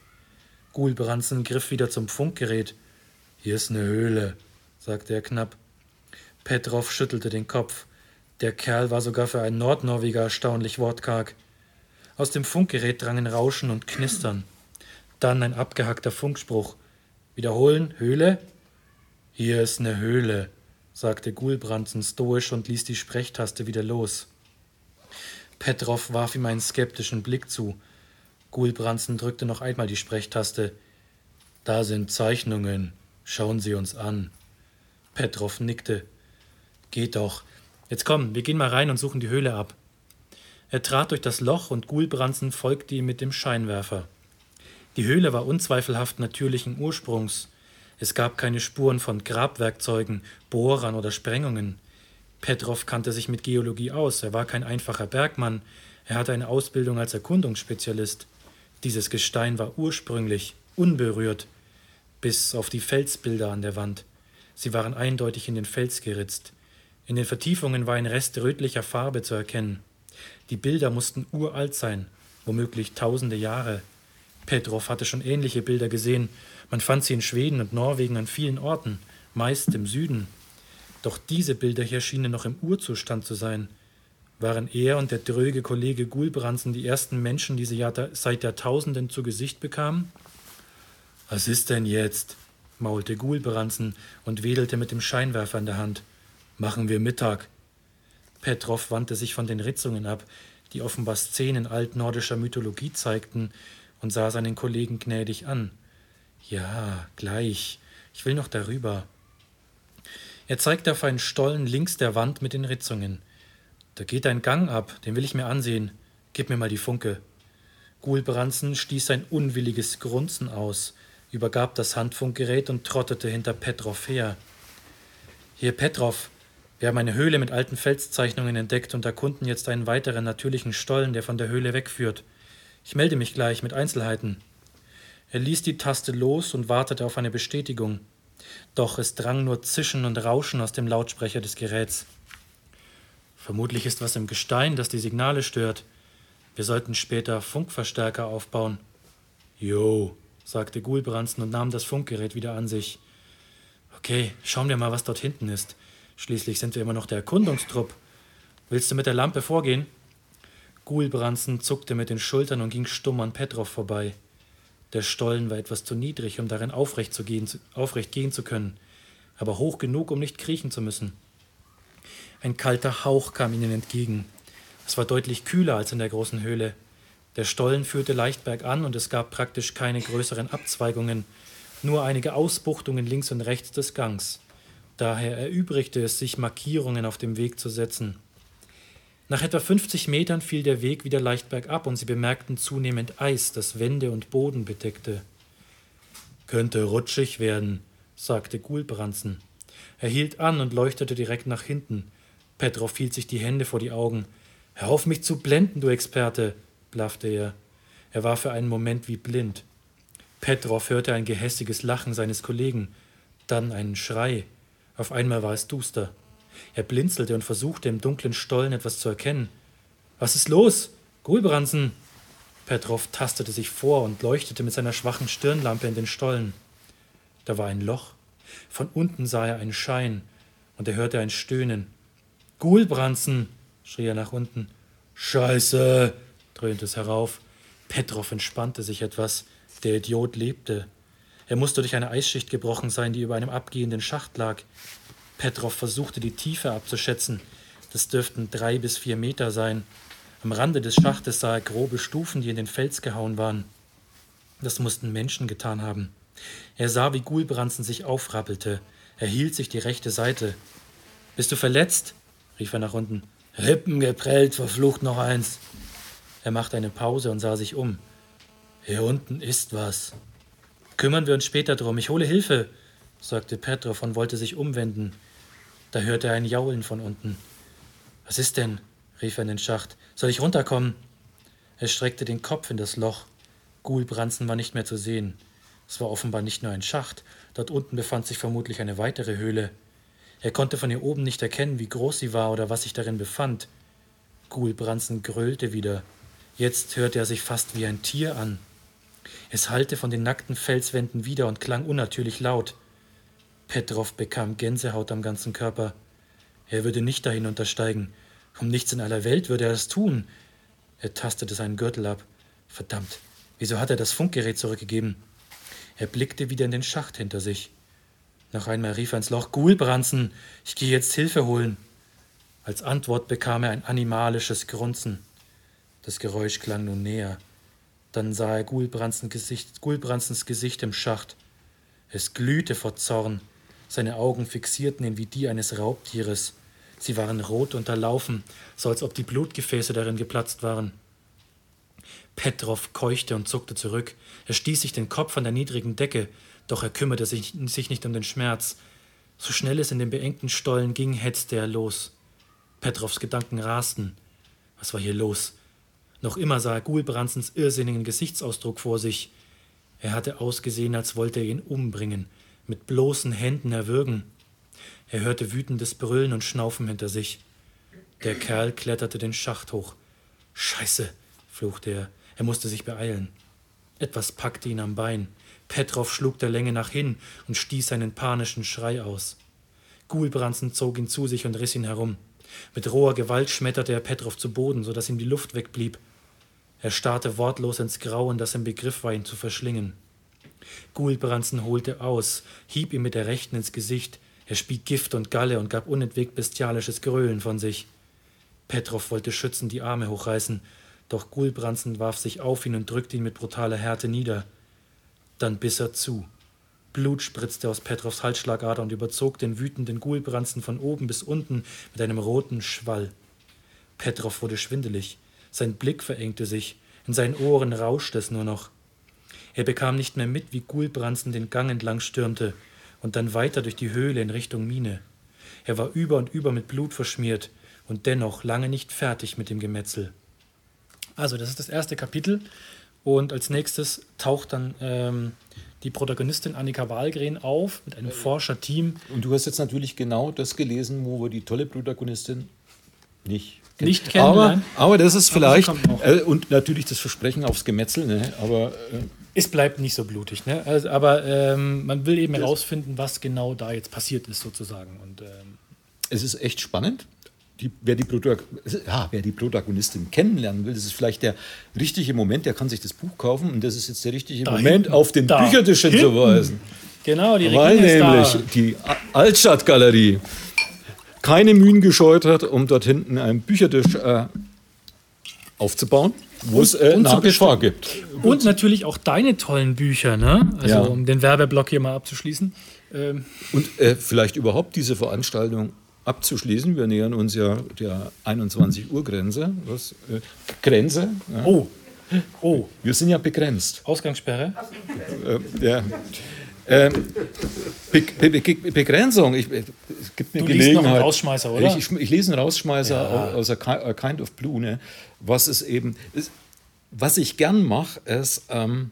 Gulbranzen griff wieder zum Funkgerät. Hier ist eine Höhle, sagte er knapp. Petrov schüttelte den Kopf. Der Kerl war sogar für einen Nordnorweger erstaunlich wortkarg. Aus dem Funkgerät drangen Rauschen und Knistern. Dann ein abgehackter Funkspruch. Wiederholen, Höhle? Hier ist eine Höhle, sagte Gulbransen stoisch und ließ die Sprechtaste wieder los. Petrov warf ihm einen skeptischen Blick zu. Gulbransen drückte noch einmal die Sprechtaste. Da sind Zeichnungen. Schauen Sie uns an. Petrov nickte. Geht doch. Jetzt komm, wir gehen mal rein und suchen die Höhle ab. Er trat durch das Loch und Gulbransen folgte ihm mit dem Scheinwerfer. Die Höhle war unzweifelhaft natürlichen Ursprungs. Es gab keine Spuren von Grabwerkzeugen, Bohrern oder Sprengungen. Petrov kannte sich mit Geologie aus, er war kein einfacher Bergmann, er hatte eine Ausbildung als Erkundungsspezialist. Dieses Gestein war ursprünglich, unberührt, bis auf die Felsbilder an der Wand. Sie waren eindeutig in den Fels geritzt. In den Vertiefungen war ein Rest rötlicher Farbe zu erkennen. Die Bilder mussten uralt sein, womöglich tausende Jahre. Petrov hatte schon ähnliche Bilder gesehen. Man fand sie in Schweden und Norwegen an vielen Orten, meist im Süden. Doch diese Bilder hier schienen noch im Urzustand zu sein. Waren er und der dröge Kollege Gulbransen die ersten Menschen, die sie seit Jahrtausenden zu Gesicht bekamen? Was ist denn jetzt? maulte Gulbransen und wedelte mit dem Scheinwerfer in der Hand. Machen wir Mittag. Petrov wandte sich von den Ritzungen ab, die offenbar Szenen altnordischer Mythologie zeigten, und sah seinen Kollegen gnädig an. Ja, gleich. Ich will noch darüber. Er zeigte auf einen Stollen links der Wand mit den Ritzungen. Da geht ein Gang ab, den will ich mir ansehen. Gib mir mal die Funke. Gulbransen stieß ein unwilliges Grunzen aus, übergab das Handfunkgerät und trottete hinter Petrov her. Hier, Petrov, wir haben eine Höhle mit alten Felszeichnungen entdeckt und erkunden jetzt einen weiteren natürlichen Stollen, der von der Höhle wegführt. Ich melde mich gleich mit Einzelheiten. Er ließ die Taste los und wartete auf eine Bestätigung. Doch es drang nur Zischen und Rauschen aus dem Lautsprecher des Geräts. Vermutlich ist was im Gestein, das die Signale stört. Wir sollten später Funkverstärker aufbauen. Jo, sagte Gulbransen und nahm das Funkgerät wieder an sich. Okay, schauen wir mal, was dort hinten ist. Schließlich sind wir immer noch der Erkundungstrupp. Willst du mit der Lampe vorgehen? Gulbransen zuckte mit den Schultern und ging stumm an Petrov vorbei. Der Stollen war etwas zu niedrig, um darin aufrecht, zu gehen, aufrecht gehen zu können, aber hoch genug, um nicht kriechen zu müssen. Ein kalter Hauch kam ihnen entgegen. Es war deutlich kühler als in der großen Höhle. Der Stollen führte leicht bergan und es gab praktisch keine größeren Abzweigungen, nur einige Ausbuchtungen links und rechts des Gangs. Daher erübrigte es sich, Markierungen auf dem Weg zu setzen. Nach etwa 50 Metern fiel der Weg wieder leicht bergab und sie bemerkten zunehmend Eis, das Wände und Boden bedeckte. Könnte rutschig werden, sagte Gulbransen. Er hielt an und leuchtete direkt nach hinten. Petrov hielt sich die Hände vor die Augen. Hör auf mich zu blenden, du Experte, blaffte er. Er war für einen Moment wie blind. Petrov hörte ein gehässiges Lachen seines Kollegen, dann einen Schrei. Auf einmal war es duster. Er blinzelte und versuchte im dunklen Stollen etwas zu erkennen. Was ist los? Gulbransen! Petrov tastete sich vor und leuchtete mit seiner schwachen Stirnlampe in den Stollen. Da war ein Loch. Von unten sah er einen Schein und er hörte ein Stöhnen. Gulbransen! schrie er nach unten. Scheiße! dröhnte es herauf. Petrov entspannte sich etwas. Der Idiot lebte. Er musste durch eine Eisschicht gebrochen sein, die über einem abgehenden Schacht lag. Petrov versuchte die Tiefe abzuschätzen. Das dürften drei bis vier Meter sein. Am Rande des Schachtes sah er grobe Stufen, die in den Fels gehauen waren. Das mussten Menschen getan haben. Er sah, wie Gulbranzen sich aufrappelte. Er hielt sich die rechte Seite. Bist du verletzt? rief er nach unten. Rippen geprellt, verflucht noch eins. Er machte eine Pause und sah sich um. Hier unten ist was. Kümmern wir uns später drum. Ich hole Hilfe, sagte Petrov und wollte sich umwenden. Da hörte er ein Jaulen von unten. Was ist denn? rief er in den Schacht. Soll ich runterkommen? Er streckte den Kopf in das Loch. Gulbranzen war nicht mehr zu sehen. Es war offenbar nicht nur ein Schacht, dort unten befand sich vermutlich eine weitere Höhle. Er konnte von hier oben nicht erkennen, wie groß sie war oder was sich darin befand. Gulbranzen gröhlte wieder. Jetzt hörte er sich fast wie ein Tier an. Es hallte von den nackten Felswänden wieder und klang unnatürlich laut. Petrov bekam Gänsehaut am ganzen Körper. Er würde nicht dahin untersteigen. Um nichts in aller Welt würde er es tun. Er tastete seinen Gürtel ab. Verdammt, Wieso hat er das Funkgerät zurückgegeben? Er blickte wieder in den Schacht hinter sich. Noch einmal rief er ins Loch: Gulbranzen, ich gehe jetzt Hilfe holen. Als Antwort bekam er ein animalisches Grunzen. Das Geräusch klang nun näher. Dann sah er Gulbranzens Gesicht, Gesicht im Schacht. Es glühte vor Zorn. Seine Augen fixierten ihn wie die eines Raubtieres. Sie waren rot unterlaufen, so als ob die Blutgefäße darin geplatzt waren. Petrov keuchte und zuckte zurück. Er stieß sich den Kopf an der niedrigen Decke, doch er kümmerte sich, sich nicht um den Schmerz. So schnell es in dem beengten Stollen ging, hetzte er los. Petrovs Gedanken rasten. Was war hier los? Noch immer sah er Gulbrandsens irrsinnigen Gesichtsausdruck vor sich. Er hatte ausgesehen, als wollte er ihn umbringen, mit bloßen Händen erwürgen. Er hörte wütendes Brüllen und Schnaufen hinter sich. Der Kerl kletterte den Schacht hoch. Scheiße, fluchte er. Er musste sich beeilen. Etwas packte ihn am Bein. Petrov schlug der Länge nach hin und stieß einen panischen Schrei aus. Gulbranzen zog ihn zu sich und riss ihn herum. Mit roher Gewalt schmetterte er Petrov zu Boden, so dass ihm die Luft wegblieb. Er starrte wortlos ins Grauen, das im Begriff war, ihn zu verschlingen. Gulbranzen holte aus, hieb ihm mit der Rechten ins Gesicht. Er spie Gift und Galle und gab unentwegt bestialisches Gröhlen von sich. Petrov wollte schützend die Arme hochreißen, doch Gulbranzen warf sich auf ihn und drückte ihn mit brutaler Härte nieder. Dann biss er zu. Blut spritzte aus Petrovs Halsschlagader und überzog den wütenden Gulbranzen von oben bis unten mit einem roten Schwall. Petrov wurde schwindelig. Sein Blick verengte sich, in seinen Ohren rauschte es nur noch. Er bekam nicht mehr mit, wie Gulbranzen den Gang entlang stürmte und dann weiter durch die Höhle in Richtung Mine. Er war über und über mit Blut verschmiert und dennoch lange nicht fertig mit dem Gemetzel. Also, das ist das erste Kapitel. Und als nächstes taucht dann ähm, die Protagonistin Annika Wahlgren auf mit einem Forscherteam. Und du hast jetzt natürlich genau das gelesen, wo wir die tolle Protagonistin nicht nicht kennen. Aber, aber das ist vielleicht, äh, und natürlich das Versprechen aufs Gemetzel, ne? aber. Äh, es bleibt nicht so blutig, ne? Also, aber ähm, man will eben herausfinden, was genau da jetzt passiert ist, sozusagen. Und, ähm, es ist echt spannend. Die, wer, die ja, wer die Protagonistin kennenlernen will, das ist vielleicht der richtige Moment, der kann sich das Buch kaufen und das ist jetzt der richtige da Moment, hinten, auf den Büchertisch hinzuweisen. Genau, die Weil nämlich die Altstadtgalerie keine Mühen gescheut hat, um dort hinten einen Büchertisch äh, aufzubauen, wo es äh, nach Gefahr gibt. Und natürlich auch deine tollen Bücher, ne? Also ja. um den Werbeblock hier mal abzuschließen. Ähm. Und äh, vielleicht überhaupt diese Veranstaltung abzuschließen. Wir nähern uns ja der 21 Uhr Grenze. Was? Äh, Grenze? Ja. Oh. Oh. Wir sind ja begrenzt. Ausgangssperre? Ausgangssperre. Äh, ja. Ähm, Be Be Be Begrenzung, ich, es gibt mir du Gelegenheit. Liest noch einen Rausschmeißer, oder? Ich, ich, ich lese einen Rausschmeißer ja. aus A Kind of Blue. Ne? Was es eben, ist, was ich gern mache, ist ähm,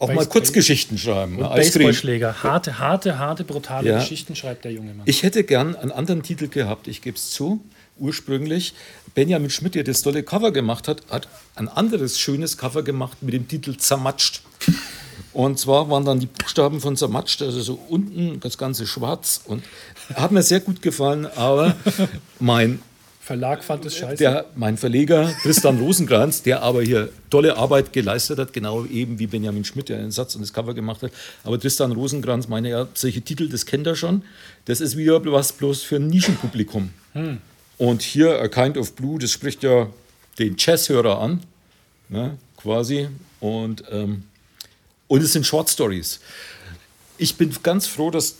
auch Base mal Kurzgeschichten schreiben. Und Baseballschläger, harte, harte, harte, brutale ja. Geschichten schreibt der junge Mann. Ich hätte gern einen anderen Titel gehabt, ich gebe es zu. Ursprünglich, Benjamin Schmidt, der das tolle Cover gemacht hat, hat ein anderes schönes Cover gemacht mit dem Titel Zermatscht. Und zwar waren dann die Buchstaben von Zermatscht, also so unten das Ganze schwarz. Und hat mir sehr gut gefallen, aber mein Verlag fand es scheiße. Der, mein Verleger Tristan Rosenkranz, der aber hier tolle Arbeit geleistet hat, genau eben wie Benjamin Schmidt, der einen Satz und das Cover gemacht hat. Aber Tristan Rosenkranz meine ja, solche Titel, das kennt er schon. Das ist wieder was bloß für ein Nischenpublikum. Hm. Und hier A Kind of Blue, das spricht ja den Jazzhörer an, ne, quasi. Und ähm, und es sind Short Stories. Ich bin ganz froh, dass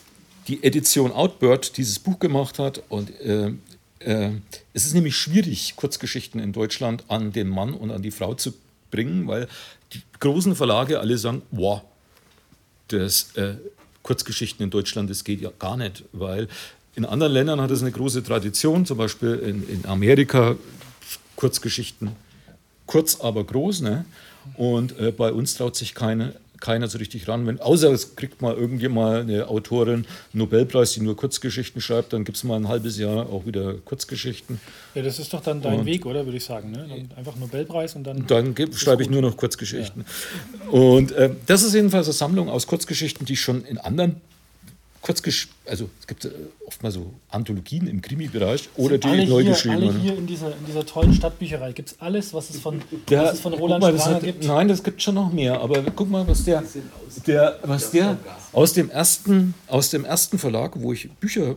die Edition Outbird dieses Buch gemacht hat. Und äh, äh, es ist nämlich schwierig, Kurzgeschichten in Deutschland an den Mann und an die Frau zu bringen, weil die großen Verlage alle sagen, wow, das äh, Kurzgeschichten in Deutschland, das geht ja gar nicht, weil in anderen Ländern hat es eine große Tradition, zum Beispiel in, in Amerika Kurzgeschichten, kurz aber groß, ne? Und äh, bei uns traut sich keine keiner so richtig ran. Wenn, außer es kriegt mal irgendjemand eine Autorin einen Nobelpreis, die nur Kurzgeschichten schreibt, dann gibt es mal ein halbes Jahr auch wieder Kurzgeschichten. Ja, das ist doch dann dein und Weg, oder würde ich sagen. Ne? einfach Nobelpreis und dann. Dann schreibe ich nur noch Kurzgeschichten. Ja. Und äh, das ist jedenfalls eine Sammlung aus Kurzgeschichten, die schon in anderen kurz also es gibt äh, oft mal so Anthologien im Krimi-Bereich oder die alle neu hier, geschrieben. Alle hier in dieser, in dieser tollen Stadtbücherei gibt es alles, was es von, der, was es von Roland mal, Spranger hat, gibt. Nein, das gibt schon noch mehr. Aber guck mal, was der, der, was der aus dem ersten, aus dem ersten Verlag, wo ich Bücher,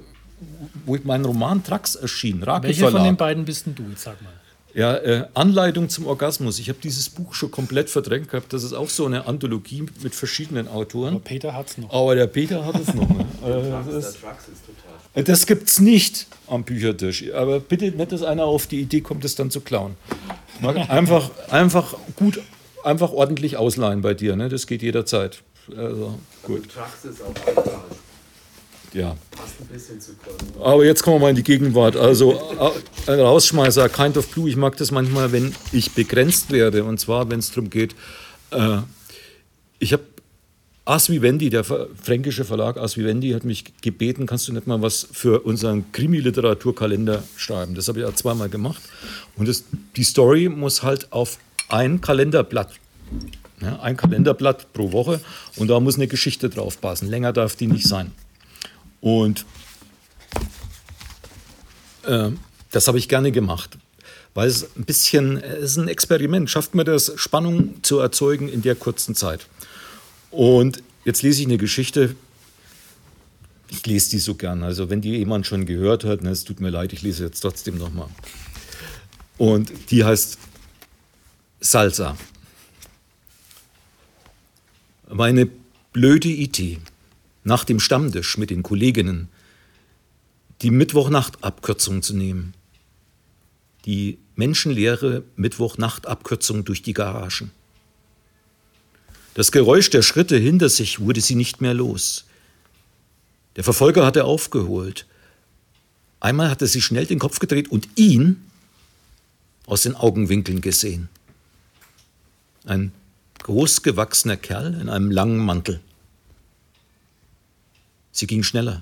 wo ich meinen Roman Trax erschien, Rake Welcher von den beiden bist denn du? Jetzt sag mal. Ja, äh, Anleitung zum Orgasmus. Ich habe dieses Buch schon komplett verdrängt gehabt. Das ist auch so eine Anthologie mit verschiedenen Autoren. Aber Peter hat es noch. Aber der Peter hat es noch. Ne? das, das gibt es nicht am Büchertisch. Aber bitte nicht, dass einer auf die Idee kommt, es dann zu klauen. Einfach, einfach gut, einfach ordentlich ausleihen bei dir. Ne? Das geht jederzeit. Also, gut. Praxis auch ja. Aber jetzt kommen wir mal in die Gegenwart. Also ein Rausschmeißer, Kind of Blue, ich mag das manchmal, wenn ich begrenzt werde. Und zwar, wenn es darum geht, äh, ich habe As Vivendi, der fränkische Verlag As Vivendi, hat mich gebeten, kannst du nicht mal was für unseren Krimi-Literaturkalender schreiben. Das habe ich ja zweimal gemacht. Und das, die Story muss halt auf ein Kalenderblatt ja, ein Kalenderblatt pro Woche und da muss eine Geschichte drauf passen. Länger darf die nicht sein. Und äh, das habe ich gerne gemacht, weil es ein bisschen, es ist ein Experiment. Schafft mir das, Spannung zu erzeugen in der kurzen Zeit? Und jetzt lese ich eine Geschichte. Ich lese die so gern. Also wenn die jemand schon gehört hat, ne, es tut mir leid, ich lese jetzt trotzdem nochmal. Und die heißt Salsa. Meine blöde Idee nach dem Stammtisch mit den Kolleginnen die Mittwochnachtabkürzung zu nehmen. Die menschenleere Mittwochnachtabkürzung durch die Garagen. Das Geräusch der Schritte hinter sich wurde sie nicht mehr los. Der Verfolger hatte aufgeholt. Einmal hatte sie schnell den Kopf gedreht und ihn aus den Augenwinkeln gesehen. Ein großgewachsener Kerl in einem langen Mantel. Sie ging schneller.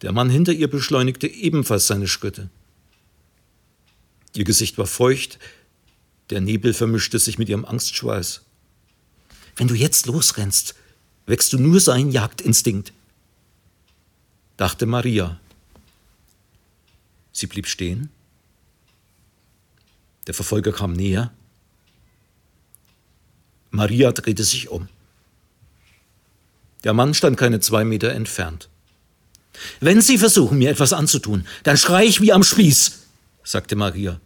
Der Mann hinter ihr beschleunigte ebenfalls seine Schritte. Ihr Gesicht war feucht, der Nebel vermischte sich mit ihrem Angstschweiß. Wenn du jetzt losrennst, wächst du nur seinen Jagdinstinkt, dachte Maria. Sie blieb stehen. Der Verfolger kam näher. Maria drehte sich um. Der Mann stand keine zwei Meter entfernt. Wenn Sie versuchen, mir etwas anzutun, dann schrei ich wie am Spieß, sagte Maria.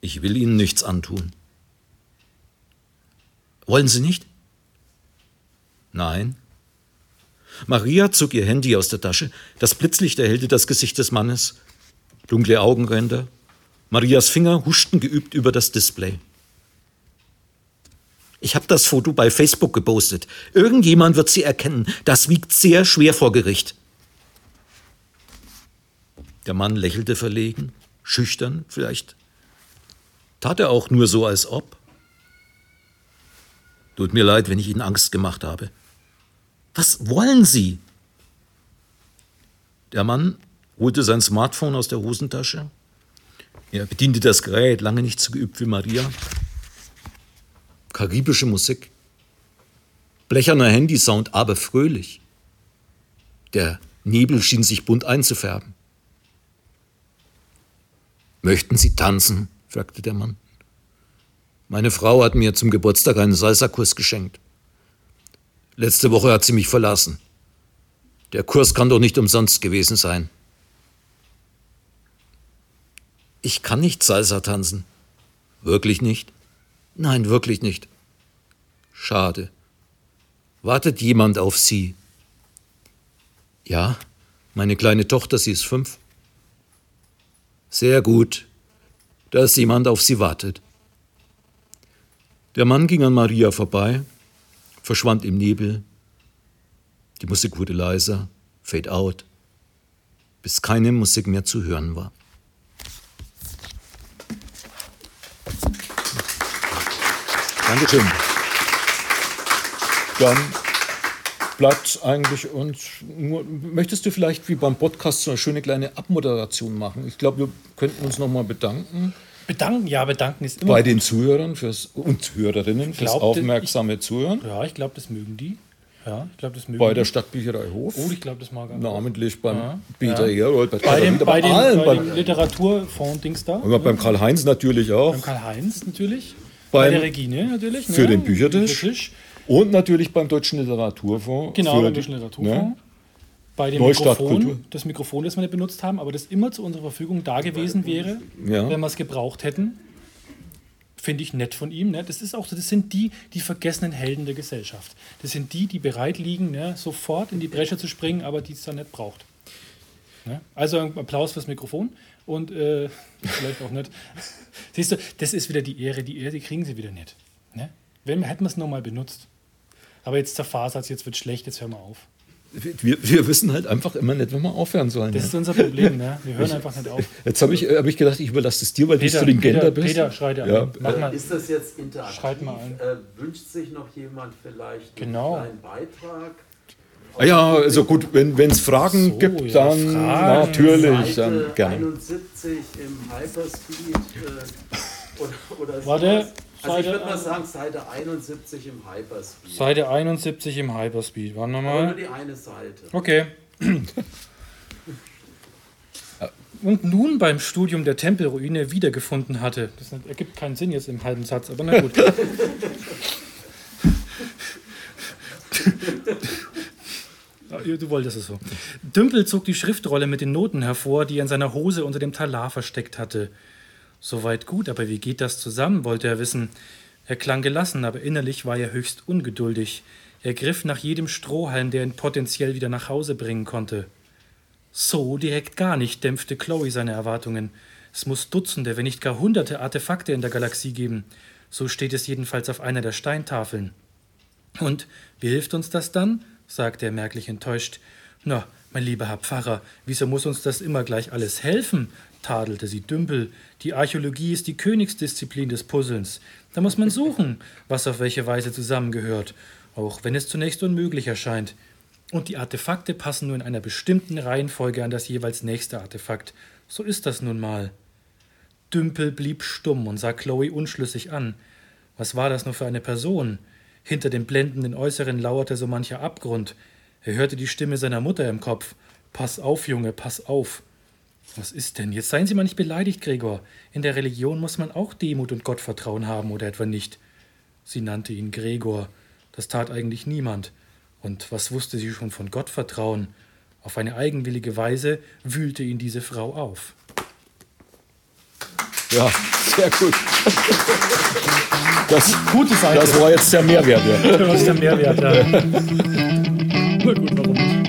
Ich will Ihnen nichts antun. Wollen Sie nicht? Nein. Maria zog ihr Handy aus der Tasche. Das Blitzlicht erhellte das Gesicht des Mannes. Dunkle Augenränder. Marias Finger huschten geübt über das Display. Ich habe das Foto bei Facebook gepostet. Irgendjemand wird sie erkennen. Das wiegt sehr schwer vor Gericht. Der Mann lächelte verlegen, schüchtern vielleicht. Tat er auch nur so, als ob. Tut mir leid, wenn ich Ihnen Angst gemacht habe. Was wollen Sie? Der Mann holte sein Smartphone aus der Hosentasche. Er bediente das Gerät, lange nicht so geübt wie Maria karibische Musik. Blecherner Handysound, aber fröhlich. Der Nebel schien sich bunt einzufärben. Möchten Sie tanzen? fragte der Mann. Meine Frau hat mir zum Geburtstag einen Salsa-Kurs geschenkt. Letzte Woche hat sie mich verlassen. Der Kurs kann doch nicht umsonst gewesen sein. Ich kann nicht Salsa tanzen. Wirklich nicht? Nein, wirklich nicht. Schade. Wartet jemand auf Sie? Ja, meine kleine Tochter, sie ist fünf. Sehr gut, dass jemand auf Sie wartet. Der Mann ging an Maria vorbei, verschwand im Nebel. Die Musik wurde leiser, fade out, bis keine Musik mehr zu hören war. Dankeschön. Dann bleibt eigentlich uns nur. Möchtest du vielleicht wie beim Podcast so eine schöne kleine Abmoderation machen? Ich glaube, wir könnten uns nochmal bedanken. Bedanken, ja, bedanken ist immer. Bei den Zuhörern fürs, und Hörerinnen fürs glaub, aufmerksame Zuhören. Ja, ich glaube, das mögen die. Ja, ich glaube, das mögen bei die. der Stadtbücherei Hof. Oh, ich glaube, das mag er. namentlich beim Ja. Peter Ja. Herold, bei, Bei dem, bei dem, allen, bei beim, dem Literaturfonds-Dings da. aber beim Karl-Heinz natürlich auch. Beim Karl-Heinz natürlich. Bei Beim- der Regine natürlich. für ne? den Büchertisch. Büchertisch. Und natürlich beim Deutschen Literaturfonds. Genau, für beim Deutschen Literaturfonds. Ne? Bei dem Neustadt Mikrofon, Kultur. das Mikrofon, das wir nicht benutzt haben, aber das immer zu unserer Verfügung da gewesen wäre, Ja. wenn wir es gebraucht hätten. Finde ich nett von ihm. Ne? Das ist auch das sind die, die vergessenen Helden der Gesellschaft. Das sind die, die bereit liegen, ne, sofort in die Bresche zu springen, aber die es dann nicht braucht. Ne? Also Applaus fürs Mikrofon und äh, vielleicht auch nicht. Siehst du, das ist wieder die Ehre. Die Ehre, die kriegen sie wieder nicht. Ne? Wenn, hätten wir es nochmal benutzt. Aber jetzt zerfasert jetzt wird schlecht, jetzt hören wir auf. Wir, wir wissen halt einfach immer nicht, wenn wir aufhören sollen. Das ja. ist unser Problem, ne? Wir hören einfach nicht auf. Jetzt habe ich, äh, hab ich gedacht, ich überlasse es dir, weil du Peter, stringenter Peter, bist. Peter, schreit Ja. an. Mach mal. Ist das jetzt interaktiv? Schreibt mal ein. Äh, wünscht sich noch jemand vielleicht Genau. einen kleinen Beitrag? Ah ja, also gut, wenn es Fragen So, gibt, ja, dann Fragen. natürlich, Seite dann gerne. 71 im Hyperspeed äh, oder, oder Warte. Also ich würde mal sagen Seite 71 im Hyperspeed. Seite 71 im Hyperspeed. Warten wir Aber nur die eine Seite. Okay. Und nun beim Studium der Tempelruine wiedergefunden hatte. Das ergibt keinen Sinn jetzt im halben Satz, aber na gut. Du wolltest es so. Dümpel zog die Schriftrolle mit den Noten hervor, die er in seiner Hose unter dem Talar versteckt hatte. Soweit gut, aber wie geht das zusammen, wollte er wissen. Er klang gelassen, aber innerlich war er höchst ungeduldig. Er griff nach jedem Strohhalm, der ihn potenziell wieder nach Hause bringen konnte. So direkt gar nicht, dämpfte Chloe seine Erwartungen. Es muss Dutzende, wenn nicht gar hunderte Artefakte in der Galaxie geben. So steht es jedenfalls auf einer der Steintafeln. Und wie hilft uns das dann? Sagte er merklich enttäuscht. Na, mein lieber Herr Pfarrer, wieso muss uns das immer gleich alles helfen? tadelte sie Dümpel. Die Archäologie ist die Königsdisziplin des Puzzlens. Da muss man suchen, was auf welche Weise zusammengehört, auch wenn es zunächst unmöglich erscheint. Und die Artefakte passen nur in einer bestimmten Reihenfolge an das jeweils nächste Artefakt. So ist das nun mal. Dümpel blieb stumm und sah Chloe unschlüssig an. Was war das nur für eine Person? Hinter dem blendenden Äußeren lauerte so mancher Abgrund. Er hörte die Stimme seiner Mutter im Kopf. Pass auf, Junge, pass auf. Was ist denn? Jetzt seien Sie mal nicht beleidigt, Gregor. In der Religion muss man auch Demut und Gottvertrauen haben, oder etwa nicht? Sie nannte ihn Gregor. Das tat eigentlich niemand. Und was wusste sie schon von Gottvertrauen? Auf eine eigenwillige Weise wühlte ihn diese Frau auf. Ja, sehr gut. Das, Gute Seite. das war jetzt der Mehrwert. Ja. Das ist der Mehrwert. Ja. Na gut, warum nicht?